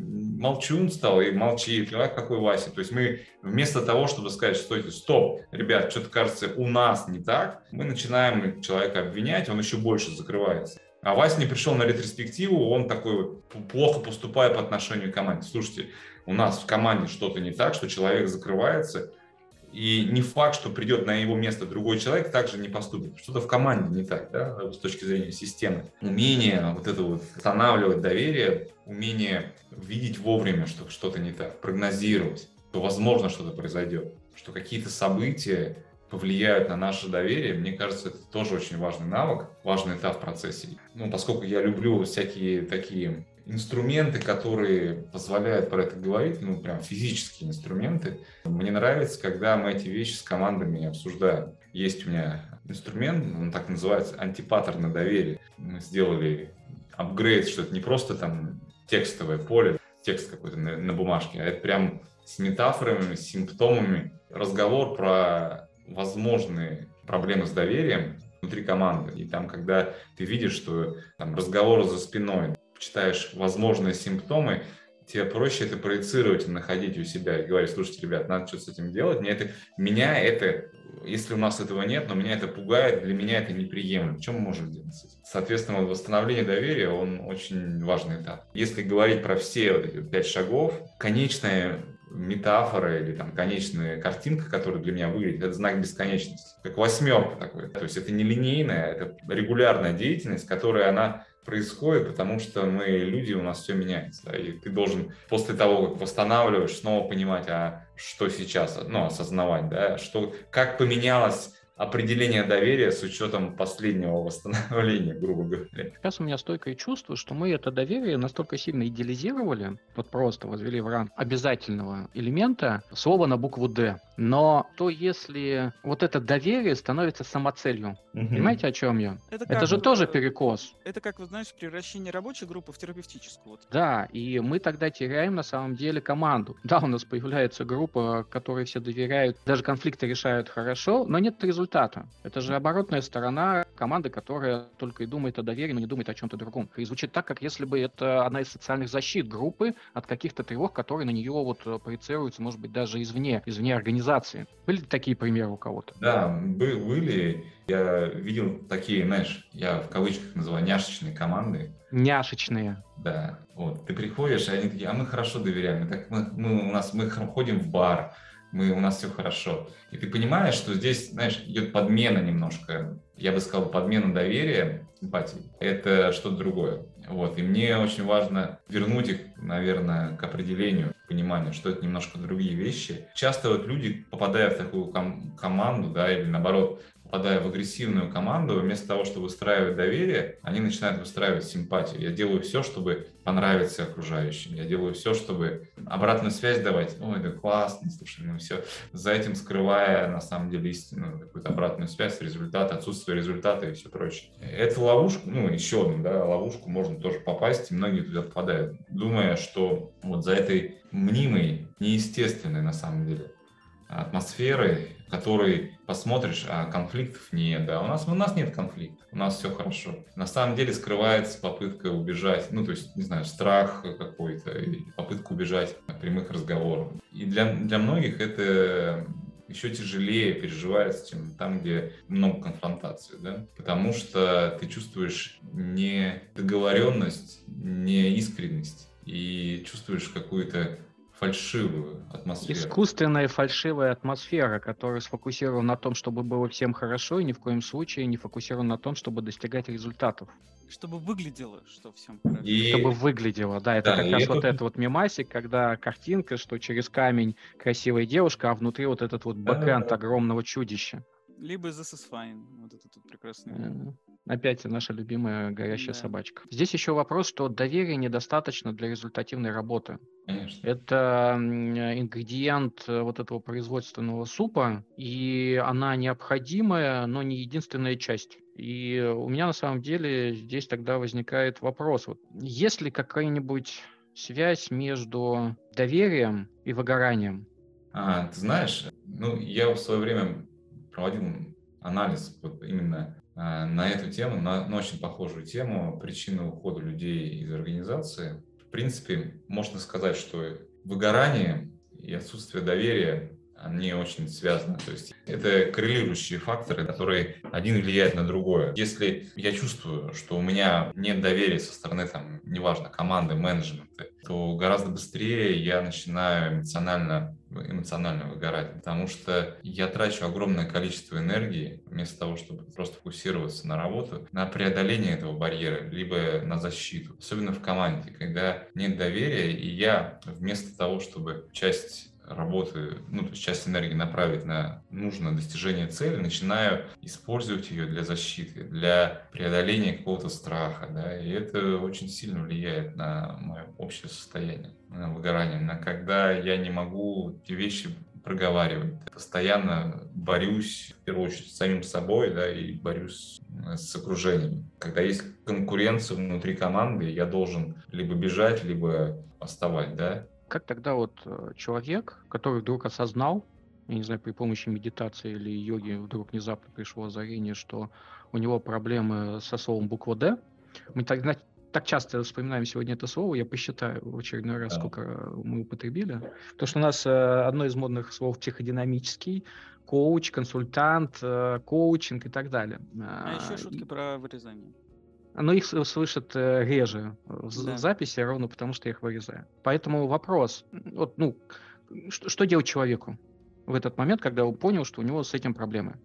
молчун стал и молчит. А какой Вася? То есть мы вместо того, чтобы сказать, стойте, стоп, ребят, что-то кажется у нас не так, мы начинаем человека обвинять, он еще больше закрывается. А Вася не пришел на ретроспективу, он такой плохо поступает по отношению к команде. Слушайте, у нас в команде что-то не так, что человек закрывается, и не факт, что придет на его место другой человек, также не поступит. Что-то в команде не так, да, с точки зрения системы. Умение вот это вот останавливать доверие, умение видеть вовремя, что что-то не так, прогнозировать, что возможно что-то произойдет, что какие-то события повлияют на наше доверие, мне кажется, это тоже очень важный навык, важный этап в процессе. Ну, поскольку я люблю всякие такие инструменты, которые позволяют про это говорить, ну, прям физические инструменты. Мне нравится, когда мы эти вещи с командами обсуждаем. Есть у меня инструмент, он так называется, антипаттерн на доверие. Мы сделали апгрейд, что это не просто там текстовое поле, текст какой-то на, на бумажке, а это прям с метафорами, с симптомами. Разговор про возможные проблемы с доверием внутри команды. И там, когда ты видишь, что там разговор за спиной, читаешь возможные симптомы, тебе проще это проецировать и находить у себя и говорить, слушайте, ребят, надо что-то с этим делать. Мне это, меня это, если у нас этого нет, но меня это пугает, для меня это неприемлемо. Чем мы можем делать? Соответственно, вот восстановление доверия, он очень важный этап. Если говорить про все вот эти пять шагов, конечная метафора или там конечная картинка, которая для меня выглядит, это знак бесконечности. Как восьмерка такой. То есть это не линейная, это регулярная деятельность, которая она происходит, потому что мы люди, у нас все меняется. Да, и ты должен после того, как восстанавливаешь, снова понимать, а что сейчас, ну, осознавать, да, что, как поменялось определение доверия с учетом последнего восстановления, грубо говоря. Сейчас у меня стойкое чувство, что мы это доверие настолько сильно идеализировали, вот просто возвели в ранг обязательного элемента слово на букву «Д». Но то, если вот это доверие становится самоцелью, угу. понимаете, о чем я? Это, это же тоже перекос. Это как, вот знаешь, превращение рабочей группы в терапевтическую. Вот. Да, и мы тогда теряем на самом деле команду. Да, у нас появляется группа, которой все доверяют, даже конфликты решают хорошо, но нет результата результата. Это же оборотная сторона команды, которая только и думает о доверии, но не думает о чем-то другом. И звучит так, как если бы это одна из социальных защит группы от каких-то тревог, которые на нее вот э, проецируются, может быть, даже извне, извне организации. Были такие примеры у кого-то? Да, были. Я видел такие, знаешь, я в кавычках называю няшечные команды. Няшечные. Да. Вот. Ты приходишь, и они такие, а мы хорошо доверяем. Так мы, мы, у нас, мы ходим в бар, мы, у нас все хорошо. И ты понимаешь, что здесь, знаешь, идет подмена немножко, я бы сказал, подмена доверия, симпатии. Это что-то другое. Вот. И мне очень важно вернуть их, наверное, к определению, пониманию, что это немножко другие вещи. Часто вот люди, попадая в такую ком- команду, да, или наоборот, попадая в агрессивную команду, вместо того, чтобы выстраивать доверие, они начинают выстраивать симпатию. Я делаю все, чтобы понравиться окружающим. Я делаю все, чтобы обратную связь давать. Ой, да классно, слушай, ну все. За этим скрывая, на самом деле, истину, какую-то обратную связь, результат, отсутствие результата и все прочее. Это ловушка, ну, еще одну, да, ловушку можно тоже попасть, и многие туда попадают, думая, что вот за этой мнимой, неестественной, на самом деле, атмосферы, который посмотришь, а конфликтов нет, да, у нас, у нас нет конфликтов, у нас все хорошо. На самом деле скрывается попытка убежать, ну, то есть, не знаю, страх какой-то, попытка убежать от прямых разговоров. И для, для многих это еще тяжелее переживается, чем там, где много конфронтации, да, потому что ты чувствуешь не договоренность, не искренность, и чувствуешь какую-то фальшивую атмосферу. Искусственная фальшивая атмосфера, которая сфокусирована на том, чтобы было всем хорошо, и ни в коем случае не фокусирована на том, чтобы достигать результатов. Чтобы выглядело, что всем хорошо. И... Чтобы выглядело, да, это да, как раз это... вот это вот мемасик, когда картинка, что через камень красивая девушка, а внутри вот этот вот бэкэнд да, огромного чудища. Либо This is Fine, вот этот вот прекрасный. Mm-hmm. Опять наша любимая горящая да. собачка. Здесь еще вопрос, что доверия недостаточно для результативной работы. Конечно. Это ингредиент э, вот этого производственного супа, и она необходимая, но не единственная часть. И у меня на самом деле здесь тогда возникает вопрос, вот, есть ли какая-нибудь связь между доверием и выгоранием? А, ты знаешь, ну, я в свое время проводил анализ вот именно на эту тему, на, на очень похожую тему, причины ухода людей из организации. В принципе, можно сказать, что выгорание и отсутствие доверия они очень связаны. То есть это коррелирующие факторы, которые один влияет на другое. Если я чувствую, что у меня нет доверия со стороны, там, неважно, команды, менеджмента, то гораздо быстрее я начинаю эмоционально эмоционально выгорать, потому что я трачу огромное количество энергии вместо того, чтобы просто фокусироваться на работу, на преодоление этого барьера, либо на защиту. Особенно в команде, когда нет доверия, и я вместо того, чтобы часть работы, ну, то есть часть энергии направить на нужное достижение цели, начинаю использовать ее для защиты, для преодоления какого-то страха, да, и это очень сильно влияет на мое общее состояние, на выгорание, на когда я не могу эти вещи проговаривать. Постоянно борюсь, в первую очередь, с самим собой, да, и борюсь с окружением. Когда есть конкуренция внутри команды, я должен либо бежать, либо оставать, да. Как тогда вот э, человек, который вдруг осознал, я не знаю, при помощи медитации или йоги вдруг внезапно пришло озарение, что у него проблемы со словом буква «Д», мы так, так часто вспоминаем сегодня это слово, я посчитаю в очередной раз, да. сколько мы употребили. Потому что у нас э, одно из модных слов психодинамический, коуч, консультант, э, коучинг и так далее. А еще шутки и... про вырезание. Но их слышат э, реже в да. записи, ровно потому что я их вырезаю. Поэтому вопрос, вот, ну, что, что делать человеку в этот момент, когда он понял, что у него с этим проблемы?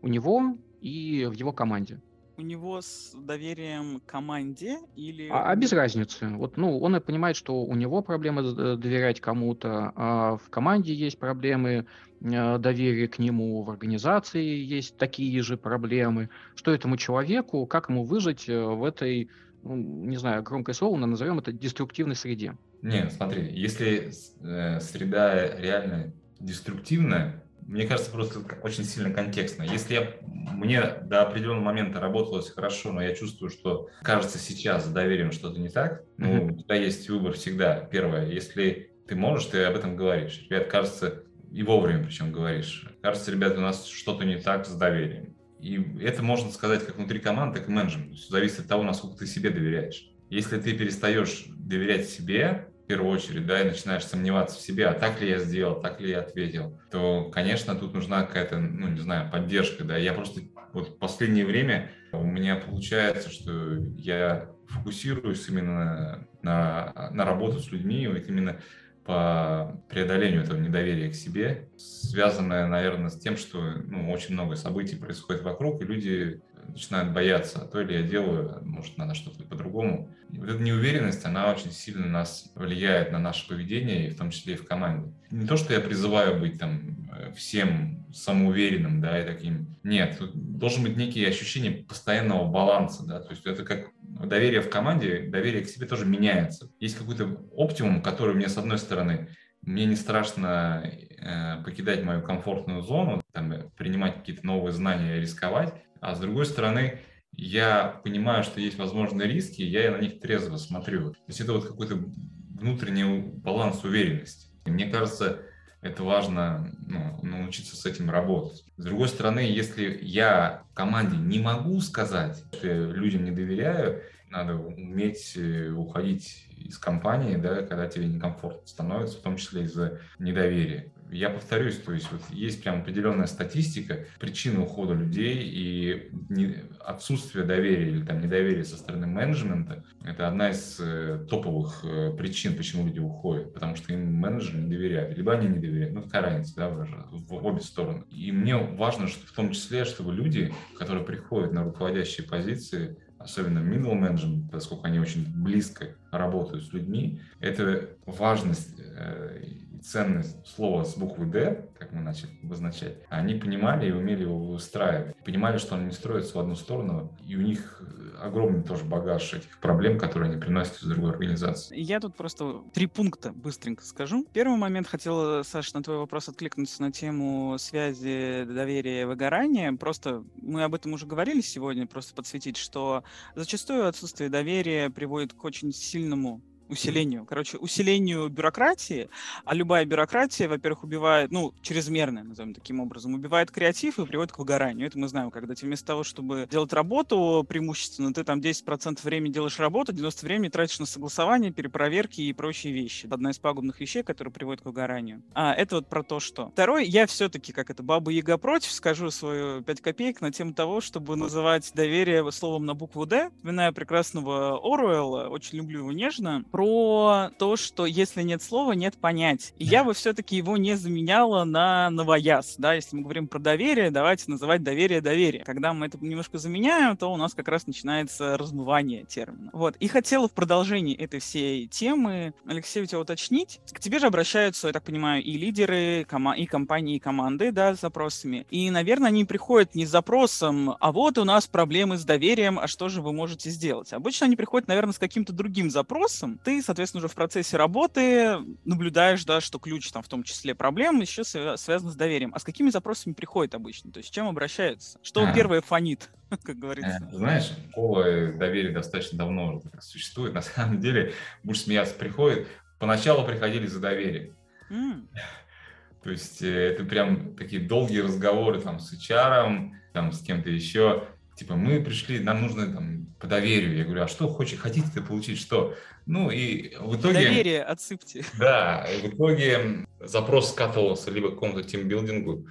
У него и в его команде у него с доверием команде или... А, а без разницы. Вот, ну, он понимает, что у него проблемы э, доверять кому-то, а в команде есть проблемы э, доверия к нему, в организации есть такие же проблемы. Что этому человеку, как ему выжить э, в этой, ну, не знаю, громкое слово, но назовем это деструктивной среде? Нет, смотри, если э, среда реально деструктивная, мне кажется, просто очень сильно контекстно. Если я, мне до определенного момента работалось хорошо, но я чувствую, что кажется сейчас с доверием что-то не так, ну, у тебя есть выбор всегда. Первое, если ты можешь, ты об этом говоришь. Ребят, кажется, и вовремя причем говоришь. Кажется, ребята, у нас что-то не так с доверием. И это можно сказать как внутри команды, так и менеджменту. Зависит от того, насколько ты себе доверяешь. Если ты перестаешь доверять себе, первую очередь, да, и начинаешь сомневаться в себе, а так ли я сделал, так ли я ответил, то, конечно, тут нужна какая-то, ну, не знаю, поддержка, да. Я просто вот в последнее время у меня получается, что я фокусируюсь именно на, на работу с людьми, вот именно по преодолению этого недоверия к себе, связанное, наверное, с тем, что ну, очень много событий происходит вокруг, и люди начинают бояться, а то ли я делаю, может, надо что-то по-другому. И вот эта неуверенность, она очень сильно нас влияет на наше поведение, и в том числе и в команде. Не то, что я призываю быть там э, всем самоуверенным, да, и таким. Нет, должен быть некие ощущения постоянного баланса, да, то есть это как доверие в команде, доверие к себе тоже меняется. Есть какой-то оптимум, который мне, с одной стороны, мне не страшно э, покидать мою комфортную зону, там, принимать какие-то новые знания, рисковать, а с другой стороны, я понимаю, что есть возможные риски, я на них трезво смотрю. То есть это вот какой-то внутренний баланс уверенности. И мне кажется, это важно ну, научиться с этим работать. С другой стороны, если я команде не могу сказать, что я людям не доверяю, надо уметь э, уходить из компании, да, когда тебе некомфортно становится, в том числе из-за недоверия я повторюсь, то есть вот есть прям определенная статистика причины ухода людей и отсутствие доверия или там недоверия со стороны менеджмента. Это одна из э, топовых э, причин, почему люди уходят, потому что им менеджеры не доверяют, либо они не доверяют. Ну, какая разница, да, в обе стороны. И мне важно, что в том числе, чтобы люди, которые приходят на руководящие позиции, особенно middle management, поскольку они очень близко работают с людьми, это важность э, ценность слова с буквы «Д», как мы начали обозначать, они понимали и умели его выстраивать. Понимали, что они не строятся в одну сторону, и у них огромный тоже багаж этих проблем, которые они приносят из другой организации. Я тут просто три пункта быстренько скажу. Первый момент хотел, Саша, на твой вопрос откликнуться на тему связи доверия и выгорания. Просто мы об этом уже говорили сегодня, просто подсветить, что зачастую отсутствие доверия приводит к очень сильному усилению, короче, усилению бюрократии, а любая бюрократия, во-первых, убивает, ну, чрезмерная, назовем таким образом, убивает креатив и приводит к выгоранию. Это мы знаем, когда ты вместо того, чтобы делать работу преимущественно, ты там 10% времени делаешь работу, 90% времени тратишь на согласование, перепроверки и прочие вещи. Одна из пагубных вещей, которая приводит к выгоранию. А, это вот про то, что. Второй, я все-таки, как это, баба Яга против, скажу свою 5 копеек на тему того, чтобы называть доверие словом на букву «Д». Вспоминаю прекрасного Оруэлла, очень люблю его нежно, про про то, что если нет слова, нет понять. И я бы все-таки его не заменяла на новояз, да, если мы говорим про доверие, давайте называть доверие доверие. Когда мы это немножко заменяем, то у нас как раз начинается размывание термина. Вот. И хотела в продолжении этой всей темы, Алексей, у тебя уточнить. К тебе же обращаются, я так понимаю, и лидеры, и компании, и команды, да, с запросами. И, наверное, они приходят не с запросом, а вот у нас проблемы с доверием, а что же вы можете сделать? Обычно они приходят, наверное, с каким-то другим запросом. Ты, соответственно, уже в процессе работы наблюдаешь, да, что ключ там в том числе проблем еще связан с доверием. А с какими запросами приходят обычно? То есть с чем обращаются? Что а. первое фонит, как говорится? Э, знаешь, школа доверия достаточно давно существует. На самом деле, будешь смеяться, приходит. Поначалу приходили за доверие. Mm. То есть э, это прям такие долгие разговоры там с HR, там с кем-то еще. Типа, мы пришли, нам нужно там по доверию. Я говорю, а что хочешь, хотите-то получить что? Ну и в итоге... Доверие отсыпьте. Да, в итоге запрос скатывался либо к какому-то тимбилдингу,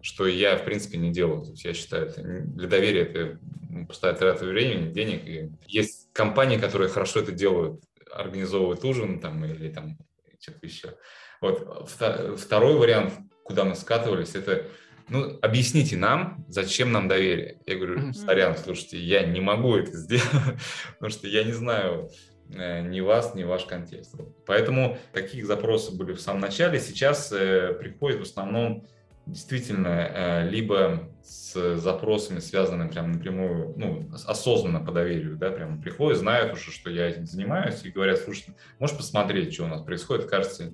что я, в принципе, не делаю. То есть я считаю, это для доверия это ну, пустая трата времени, денег. И есть компании, которые хорошо это делают, организовывают ужин там или там что-то еще. Вот второй вариант, куда мы скатывались, это ну, объясните нам, зачем нам доверие. Я говорю, сорян, слушайте, я не могу это сделать, потому что я не знаю э, ни вас, ни ваш контекст. Поэтому таких запросов были в самом начале. Сейчас э, приходит в основном действительно э, либо с запросами, связанными прям напрямую, ну, осознанно по доверию, да, прям приходят, знают уже, что я этим занимаюсь, и говорят, слушай, можешь посмотреть, что у нас происходит, кажется,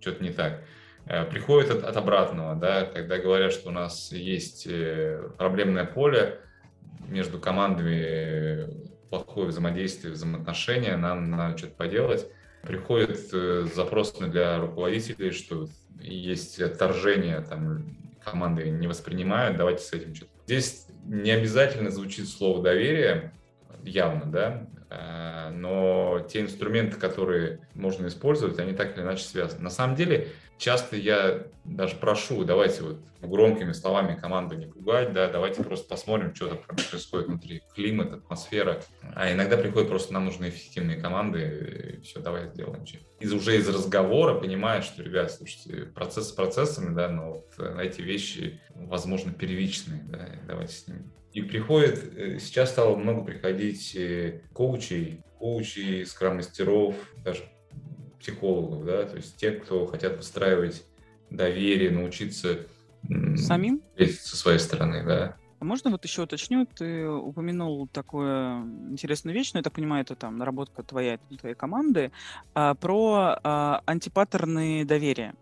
что-то не так. Э, приходит от, от обратного, да, когда говорят, что у нас есть э, проблемное поле между командами, э, плохое взаимодействие, взаимоотношения, нам надо что-то поделать. Приходят запросы для руководителей, что есть отторжение, там, команды не воспринимают, давайте с этим что-то. Здесь не обязательно звучит слово доверие, явно, да, но те инструменты, которые можно использовать, они так или иначе связаны. На самом деле, часто я даже прошу, давайте вот громкими словами команду не пугать, да, давайте просто посмотрим, что там происходит внутри, климат, атмосфера. А иногда приходят просто, нам нужны эффективные команды, и все, давай сделаем. Из, уже из разговора понимаешь, что, ребят, слушайте, процесс с процессами, да, но вот э, эти вещи, возможно, первичные, да, давайте с ними и приходит, э, сейчас стало много приходить э, коучей, коучей, скрам-мастеров, даже психологов, да, то есть те, кто хотят выстраивать доверие, научиться самим со своей стороны, да. А можно вот еще уточню, ты упомянул такую интересную вещь, но я так понимаю, это там наработка твоя, твоей команды, а, про а, антипаттерны доверия.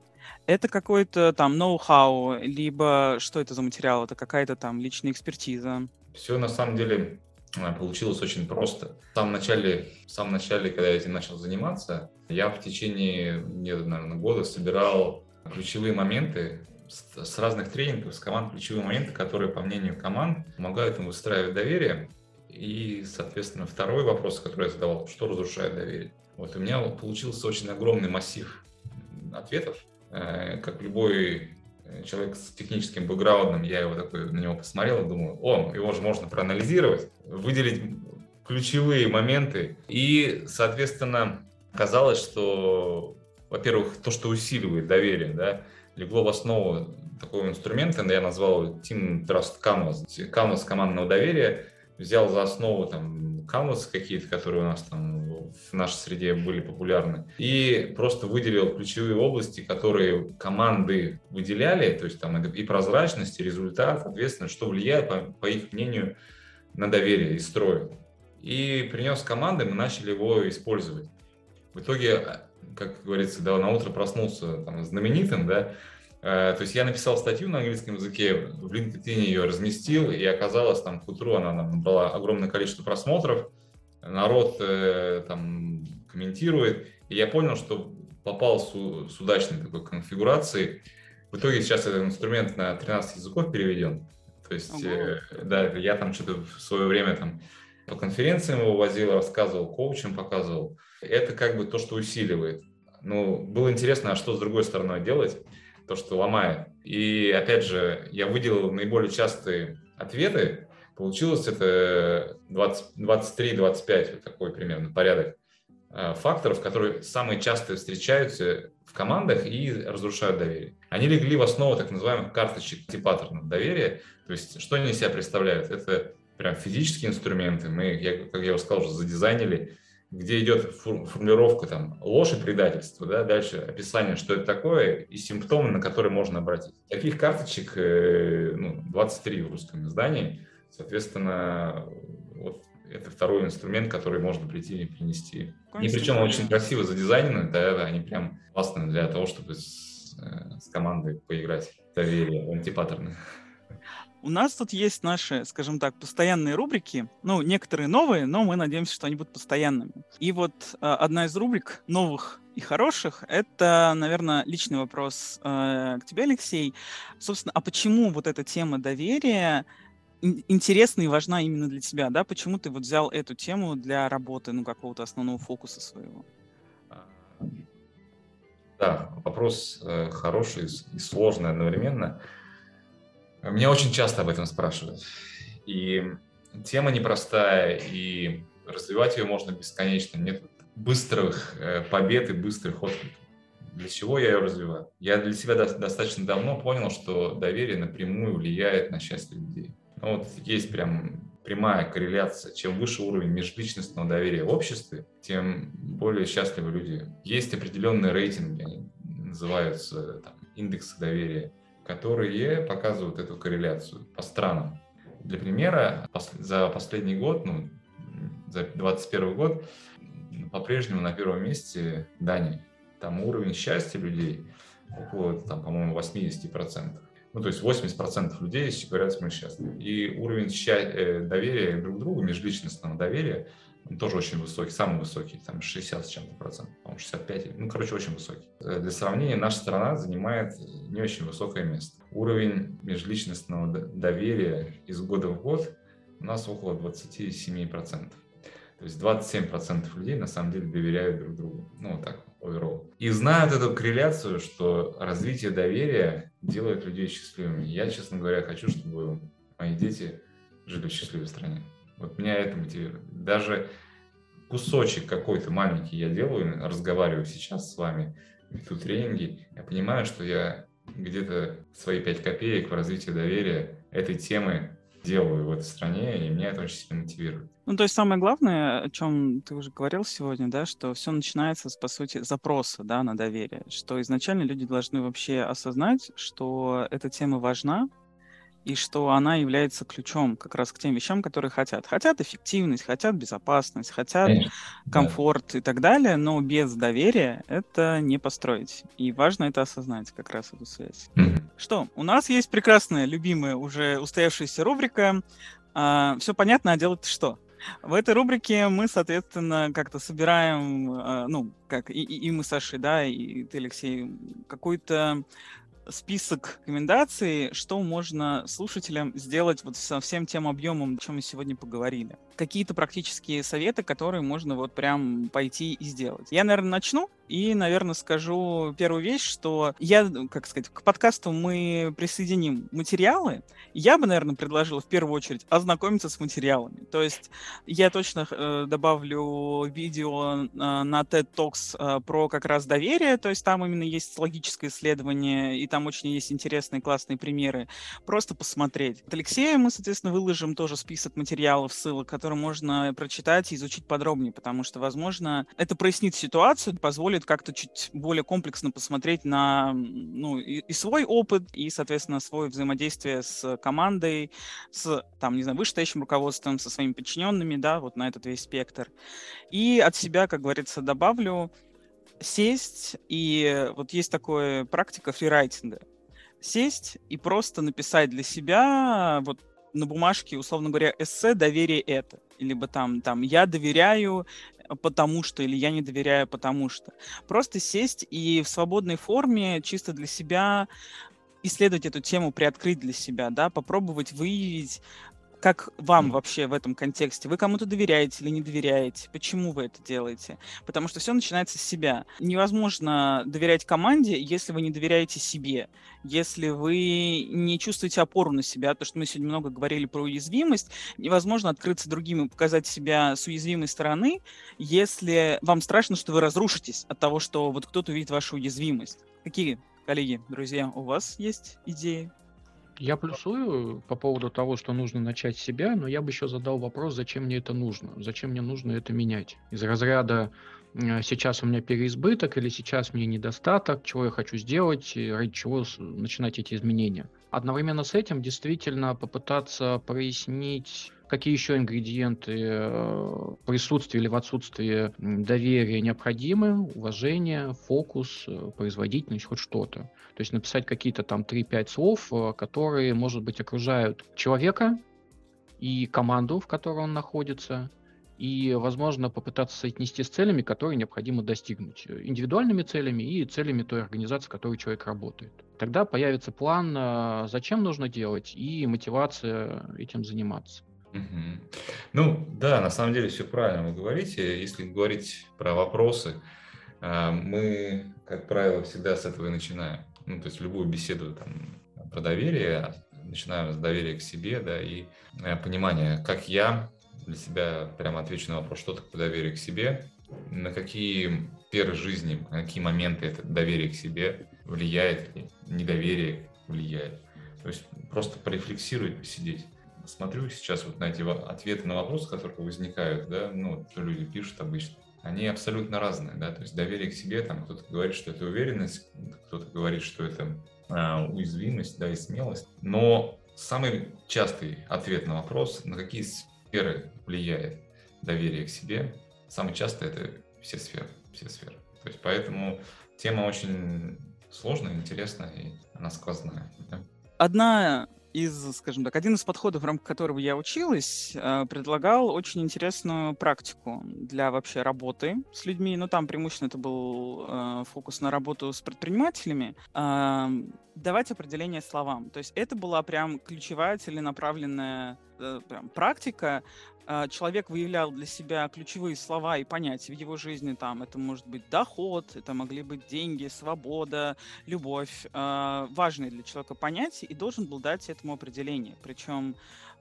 Это какой-то там ноу-хау, либо что это за материал? Это какая-то там личная экспертиза? Все на самом деле получилось очень просто. В самом начале, в самом начале, когда я этим начал заниматься, я в течение, где-то, наверное, года собирал ключевые моменты с, с разных тренингов, с команд, ключевые моменты, которые, по мнению команд, помогают им выстраивать доверие. И, соответственно, второй вопрос, который я задавал, что разрушает доверие. Вот у меня получился очень огромный массив ответов, Э, как любой человек с техническим бэкграундом, я его такой на него посмотрел и думаю, о, его же можно проанализировать, выделить ключевые моменты. И, соответственно, казалось, что, во-первых, то, что усиливает доверие, да, легло в основу такого инструмента, я назвал Team Trust Canvas, Canvas командного доверия, взял за основу там Canvas какие-то, которые у нас там в нашей среде были популярны, и просто выделил ключевые области, которые команды выделяли, то есть там и прозрачность, и результат, ответственность, что влияет, по, по их мнению, на доверие и строй. И принес команды, мы начали его использовать. В итоге, как говорится, да, на утро проснулся там, знаменитым, да, то есть я написал статью на английском языке, в LinkedIn ее разместил, и оказалось, там к утру она набрала огромное количество просмотров, народ э, там комментирует, и я понял, что попал с, с удачной такой конфигурацией. В итоге сейчас этот инструмент на 13 языков переведен. То есть, э, да, я там что-то в свое время там по конференциям его возил, рассказывал, коучем показывал. Это как бы то, что усиливает. Ну, было интересно, а что с другой стороной делать, то, что ломает. И опять же, я выделил наиболее частые ответы, Получилось это 23-25, вот такой примерно порядок э, факторов, которые самые часто встречаются в командах и разрушают доверие. Они легли в основу так называемых карточек паттернов доверия. То есть, что они себя представляют? Это прям физические инструменты. Мы, я, как я уже сказал, уже задизайнили где идет формулировка там ложь и предательство, да, дальше описание, что это такое, и симптомы, на которые можно обратить. Таких карточек э, ну, 23 в русском издании, соответственно, вот это второй инструмент, который можно прийти и принести. И причем очень красиво задизайнены, да, они прям классные для того, чтобы с, э, с командой поиграть доверие, антипаттерны. У нас тут есть наши, скажем так, постоянные рубрики. Ну, некоторые новые, но мы надеемся, что они будут постоянными. И вот э, одна из рубрик новых и хороших, это, наверное, личный вопрос э, к тебе, Алексей. Собственно, а почему вот эта тема доверия интересна и важна именно для тебя, да? Почему ты вот взял эту тему для работы, ну, какого-то основного фокуса своего? Да, вопрос э, хороший и сложный одновременно. Меня очень часто об этом спрашивают. И тема непростая, и развивать ее можно бесконечно. Нет быстрых э, побед и быстрых откликов. Для чего я ее развиваю? Я для себя достаточно давно понял, что доверие напрямую влияет на счастье людей. Ну, вот есть прям прямая корреляция. Чем выше уровень межличностного доверия в обществе, тем более счастливы люди. Есть определенные рейтинги, они называются там, индексы доверия которые показывают эту корреляцию по странам. Для примера, за последний год, ну, за 2021 год, по-прежнему на первом месте Дания. Там уровень счастья людей около, там, по-моему, 80%. Ну, то есть 80% людей говорят, что мы счастливы. И уровень э, доверия друг к другу, межличностного доверия тоже очень высокий, самый высокий, там 60 с чем-то процентов, по-моему, 65, ну, короче, очень высокий. Э, для сравнения, наша страна занимает не очень высокое место. Уровень межличностного доверия из года в год у нас около 27 процентов. То есть 27 процентов людей на самом деле доверяют друг другу. Ну, вот так, overall. И знают эту корреляцию, что развитие доверия делает людей счастливыми. Я, честно говоря, хочу, чтобы мои дети жили в счастливой стране. Вот меня это мотивирует. Даже кусочек какой-то маленький я делаю, разговариваю сейчас с вами, веду тренинги, я понимаю, что я где-то свои пять копеек в развитии доверия этой темы делаю в этой стране, и меня это очень сильно мотивирует. Ну, то есть самое главное, о чем ты уже говорил сегодня, да, что все начинается с, по сути, запроса, да, на доверие, что изначально люди должны вообще осознать, что эта тема важна, и что она является ключом как раз к тем вещам, которые хотят. Хотят эффективность, хотят безопасность, хотят Конечно. комфорт да. и так далее, но без доверия это не построить. И важно это осознать, как раз эту связь. Mm-hmm. Что, у нас есть прекрасная, любимая, уже устоявшаяся рубрика а, «Все понятно, а делать что?» В этой рубрике мы, соответственно, как-то собираем, а, ну, как и, и мы с Сашей, да, и ты, Алексей, какую-то список рекомендаций, что можно слушателям сделать вот со всем тем объемом, о чем мы сегодня поговорили. Какие-то практические советы, которые можно вот прям пойти и сделать. Я, наверное, начну и, наверное, скажу первую вещь, что я, как сказать, к подкасту мы присоединим материалы. Я бы, наверное, предложил в первую очередь ознакомиться с материалами. То есть я точно э, добавлю видео э, на TED Talks э, про как раз доверие, то есть там именно есть логическое исследование, и там очень есть интересные, классные примеры. Просто посмотреть. От Алексея мы, соответственно, выложим тоже список материалов, ссылок, которые можно прочитать и изучить подробнее, потому что, возможно, это прояснит ситуацию, позволит как-то чуть более комплексно посмотреть на ну, и, и свой опыт, и, соответственно, свое взаимодействие с командой, с, там, не знаю, вышестоящим руководством, со своими подчиненными, да, вот на этот весь спектр. И от себя, как говорится, добавлю, сесть, и вот есть такая практика фрирайтинга. Сесть и просто написать для себя вот на бумажке, условно говоря, эссе «Доверие это». Либо там, там «Я доверяю потому что, или я не доверяю потому что. Просто сесть и в свободной форме чисто для себя исследовать эту тему, приоткрыть для себя, да, попробовать выявить как вам вообще в этом контексте? Вы кому-то доверяете или не доверяете? Почему вы это делаете? Потому что все начинается с себя. Невозможно доверять команде, если вы не доверяете себе, если вы не чувствуете опору на себя. То, что мы сегодня много говорили про уязвимость, невозможно открыться другим и показать себя с уязвимой стороны, если вам страшно, что вы разрушитесь от того, что вот кто-то увидит вашу уязвимость. Какие, коллеги, друзья, у вас есть идеи? Я плюсую по поводу того, что нужно начать себя, но я бы еще задал вопрос, зачем мне это нужно, зачем мне нужно это менять. Из разряда сейчас у меня переизбыток или сейчас мне недостаток, чего я хочу сделать, ради чего начинать эти изменения. Одновременно с этим действительно попытаться прояснить какие еще ингредиенты э, присутствия или в отсутствии доверия необходимы, уважение, фокус, э, производительность, хоть что-то. То есть написать какие-то там 3-5 слов, э, которые, может быть, окружают человека и команду, в которой он находится, и, возможно, попытаться соотнести с целями, которые необходимо достигнуть. Индивидуальными целями и целями той организации, в которой человек работает. Тогда появится план, зачем нужно делать, и мотивация этим заниматься. Мгм. Ну да, на самом деле все правильно вы говорите. Если говорить про вопросы, а, мы, как правило, всегда с этого и начинаем. Ну, то есть любую беседу там, про доверие, начинаем с доверия к себе, да, и э, понимания, как я для себя прямо отвечу на вопрос, что такое доверие к себе, на какие сферы жизни, на какие моменты это доверие к себе влияет недоверие влияет. То есть просто порефлексировать, посидеть смотрю сейчас вот на эти ответы на вопросы, которые возникают, да, ну, что люди пишут обычно, они абсолютно разные, да, то есть доверие к себе, там кто-то говорит, что это уверенность, кто-то говорит, что это а, уязвимость, да, и смелость, но самый частый ответ на вопрос, на какие сферы влияет доверие к себе, самый частый это все сферы, все сферы. То есть поэтому тема очень сложная, интересная и она сквозная. Да? Одна из, скажем так, один из подходов, в рамках которого я училась, э, предлагал очень интересную практику для вообще работы с людьми. Ну, там преимущественно это был э, фокус на работу с предпринимателями. Э, давать определение словам. То есть это была прям ключевая целенаправленная э, прям, практика, человек выявлял для себя ключевые слова и понятия в его жизни, там это может быть доход, это могли быть деньги, свобода, любовь, э, важные для человека понятия, и должен был дать этому определение. Причем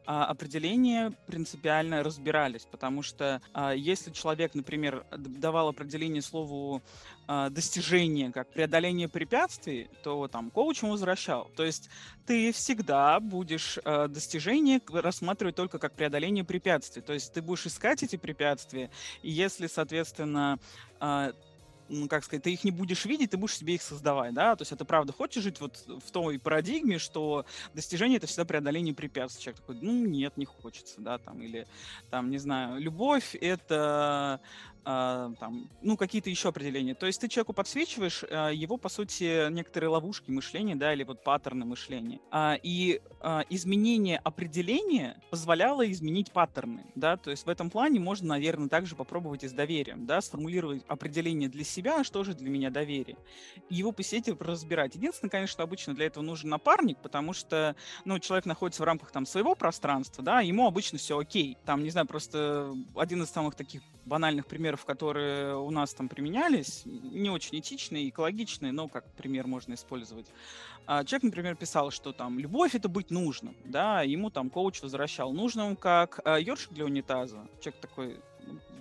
а, определения принципиально разбирались, потому что а, если человек, например, давал определение слову а, достижение как преодоление препятствий, то там коуч возвращал. То есть ты всегда будешь достижение рассматривать только как преодоление препятствий. То есть ты будешь искать эти препятствия, и если, соответственно, ну, как сказать, ты их не будешь видеть, ты будешь себе их создавать, да, то есть это правда, хочешь жить вот в той парадигме, что достижение — это всегда преодоление препятствий. Человек такой, ну, нет, не хочется, да, там, или, там, не знаю, любовь — это а, там, ну, какие-то еще определения. То есть ты человеку подсвечиваешь а, его, по сути, некоторые ловушки мышления, да, или вот паттерны мышления. А, и изменение определения позволяло изменить паттерны, да, то есть в этом плане можно, наверное, также попробовать и с доверием, да, сформулировать определение для себя, что же для меня доверие, и его посидеть и разбирать. Единственное, конечно, обычно для этого нужен напарник, потому что, ну, человек находится в рамках там своего пространства, да, ему обычно все окей. Там, не знаю, просто один из самых таких банальных примеров, которые у нас там применялись, не очень этичные, экологичные, но как пример можно использовать. А, человек, например, писал, что там любовь это быть нужным, да, ему там коуч возвращал нужным как э, ёршик для унитаза. Человек такой,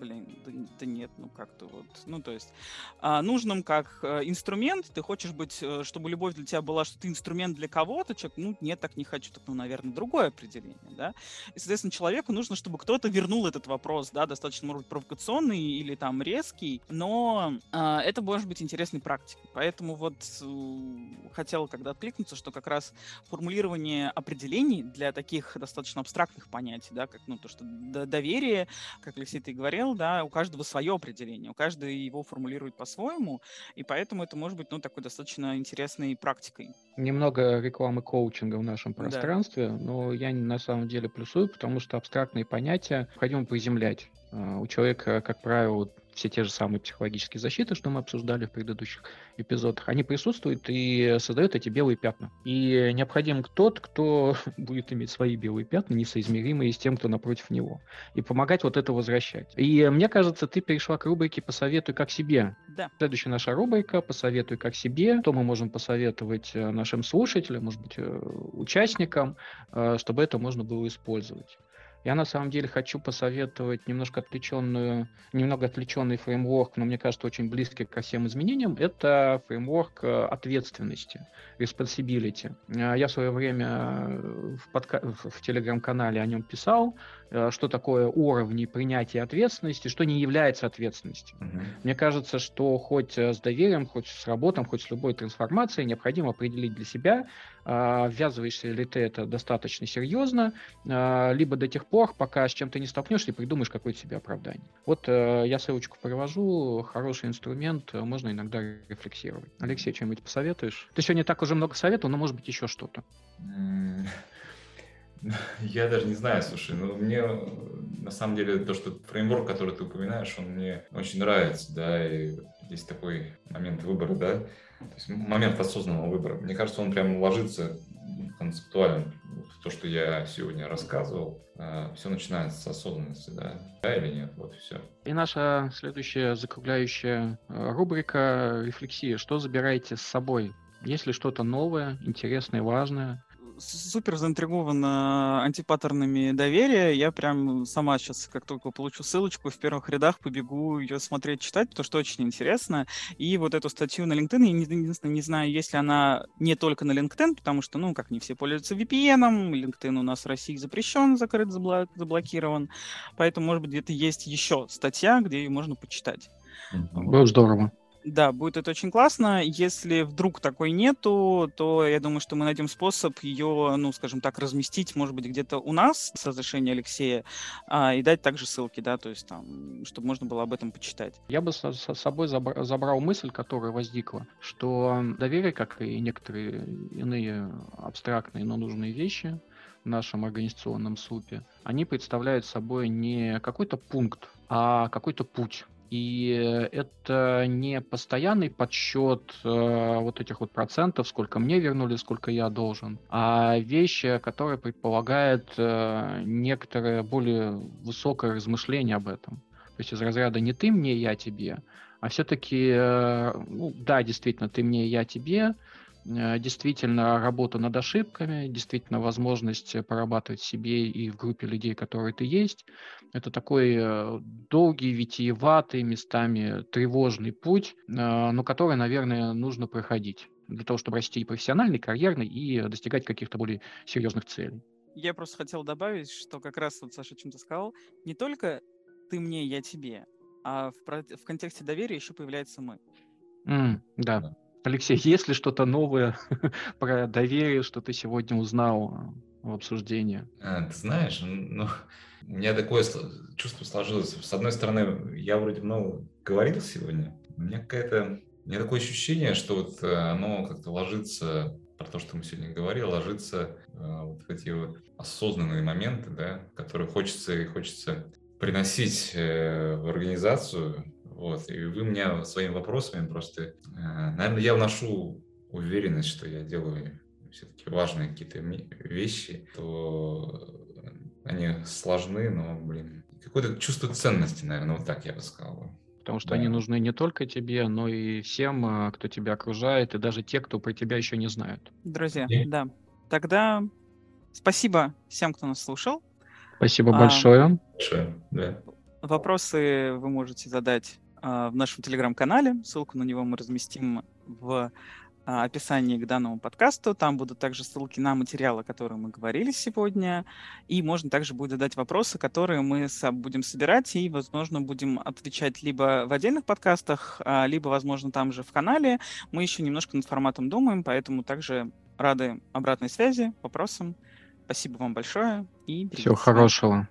блин, да, да нет, ну как-то вот, ну то есть а, нужным как а, инструмент, ты хочешь быть, э, чтобы любовь для тебя была, что ты инструмент для кого-то, человек, ну нет, так не хочу, так, ну, наверное, другое определение, да, и, соответственно, человеку нужно, чтобы кто-то вернул этот вопрос, да, достаточно, может быть, провокационный или там резкий, но а, это может быть интересной практикой, поэтому вот э, хотел когда откликнуться, что как раз формулирование определений для таких достаточно абстрактных понятий, да, как, ну, то, что доверие, как Алексей, ты говорил, да, у каждого свое определение, у каждого его формулирует по-своему, и поэтому это может быть, ну, такой достаточно интересной практикой. Немного рекламы коучинга в нашем пространстве, да. но я на самом деле плюсую, потому что абстрактные понятия необходимо приземлять. А, у человека, как правило, все те же самые психологические защиты, что мы обсуждали в предыдущих эпизодах, они присутствуют и создают эти белые пятна. И необходим тот, кто будет иметь свои белые пятна, несоизмеримые с тем, кто напротив него, и помогать вот это возвращать. И мне кажется, ты перешла к рубрике «Посоветуй как себе». Да. Следующая наша рубрика «Посоветуй как себе». То мы можем посоветовать э, нашим слушателям, может быть, э, участникам, э, чтобы это можно было использовать. Я на самом деле хочу посоветовать немножко отвлеченную, немного отвлеченный фреймворк, но мне кажется очень близкий ко всем изменениям. Это фреймворк э, ответственности, responsibility. Э, я в свое время э, в, подка... в телеграм-канале о нем писал, что такое уровни принятия ответственности, что не является ответственностью. Uh-huh. Мне кажется, что хоть с доверием, хоть с работом, хоть с любой трансформацией необходимо определить для себя, ввязываешься ли ты это достаточно серьезно, либо до тех пор, пока с чем-то не столкнешься и придумаешь какое-то себе оправдание. Вот э, я ссылочку привожу, хороший инструмент, э, можно иногда рефлексировать. Алексей, что-нибудь посоветуешь? Ты сегодня так уже много советовал, но может быть еще что-то. Я даже не знаю, слушай, ну мне на самом деле то, что фреймворк, который ты упоминаешь, он мне очень нравится, да, и здесь такой момент выбора, да, то есть момент осознанного выбора. Мне кажется, он прям ложится концептуально в то, что я сегодня рассказывал. А, все начинается с осознанности, да, да или нет, вот и все. И наша следующая закругляющая э, рубрика «Рефлексия». Что забираете с собой? Есть ли что-то новое, интересное, важное? Супер заинтригована антипаттернами доверия. Я прям сама сейчас, как только получу ссылочку, в первых рядах побегу ее смотреть, читать, потому что очень интересно. И вот эту статью на LinkedIn, я единственное не знаю, если она не только на LinkedIn, потому что, ну, как не все пользуются VPN, LinkedIn у нас в России запрещен, закрыт, заблокирован. Поэтому, может быть, где-то есть еще статья, где ее можно почитать. Было здорово. Да, будет это очень классно. Если вдруг такой нету, то я думаю, что мы найдем способ ее, ну, скажем так, разместить, может быть, где-то у нас с разрешения Алексея, а, и дать также ссылки, да, то есть там, чтобы можно было об этом почитать. Я бы со, со собой забра- забрал мысль, которая возникла, что доверие, как и некоторые иные абстрактные, но нужные вещи в нашем организационном супе, они представляют собой не какой-то пункт, а какой-то путь и это не постоянный подсчет э, вот этих вот процентов, сколько мне вернули, сколько я должен, а вещи, которые предполагают э, некоторое более высокое размышление об этом. То есть из разряда не ты мне, я тебе, а все-таки, э, ну, да, действительно, ты мне, я тебе, действительно работа над ошибками, действительно возможность порабатывать себе и в группе людей, которые ты есть. Это такой э, долгий, витиеватый, местами тревожный путь, э, но который, наверное, нужно проходить для того, чтобы расти и профессионально, и карьерно, и достигать каких-то более серьезных целей. Я просто хотел добавить, что как раз вот Саша чем-то сказал, не только ты мне, я тебе, а в, в контексте доверия еще появляется мы. Mm, да. Алексей, есть ли что-то новое про доверие, что ты сегодня узнал в обсуждении? А, ты знаешь, ну, у меня такое чувство сложилось. С одной стороны, я вроде много говорил сегодня. У меня какая-то... У меня такое ощущение, что вот э, оно как-то ложится про то, что мы сегодня говорили, ложится э, вот эти вот осознанные моменты, да, которые хочется и хочется приносить э, в организацию, вот. И вы меня своими вопросами просто... Э, наверное, я вношу уверенность, что я делаю все-таки важные какие-то вещи, то они сложны, но, блин, какое-то чувство ценности, наверное, вот так я бы сказал. Потому что да. они нужны не только тебе, но и всем, э, кто тебя окружает, и даже те, кто про тебя еще не знают. Друзья, и? да. Тогда спасибо всем, кто нас слушал. Спасибо а, большое. Большое, да. Вопросы вы можете задать в нашем телеграм-канале. Ссылку на него мы разместим в а, описании к данному подкасту. Там будут также ссылки на материалы, о которых мы говорили сегодня. И можно также будет задать вопросы, которые мы будем собирать и, возможно, будем отвечать либо в отдельных подкастах, а, либо, возможно, там же в канале. Мы еще немножко над форматом думаем, поэтому также рады обратной связи, вопросам. Спасибо вам большое. И Всего хорошего.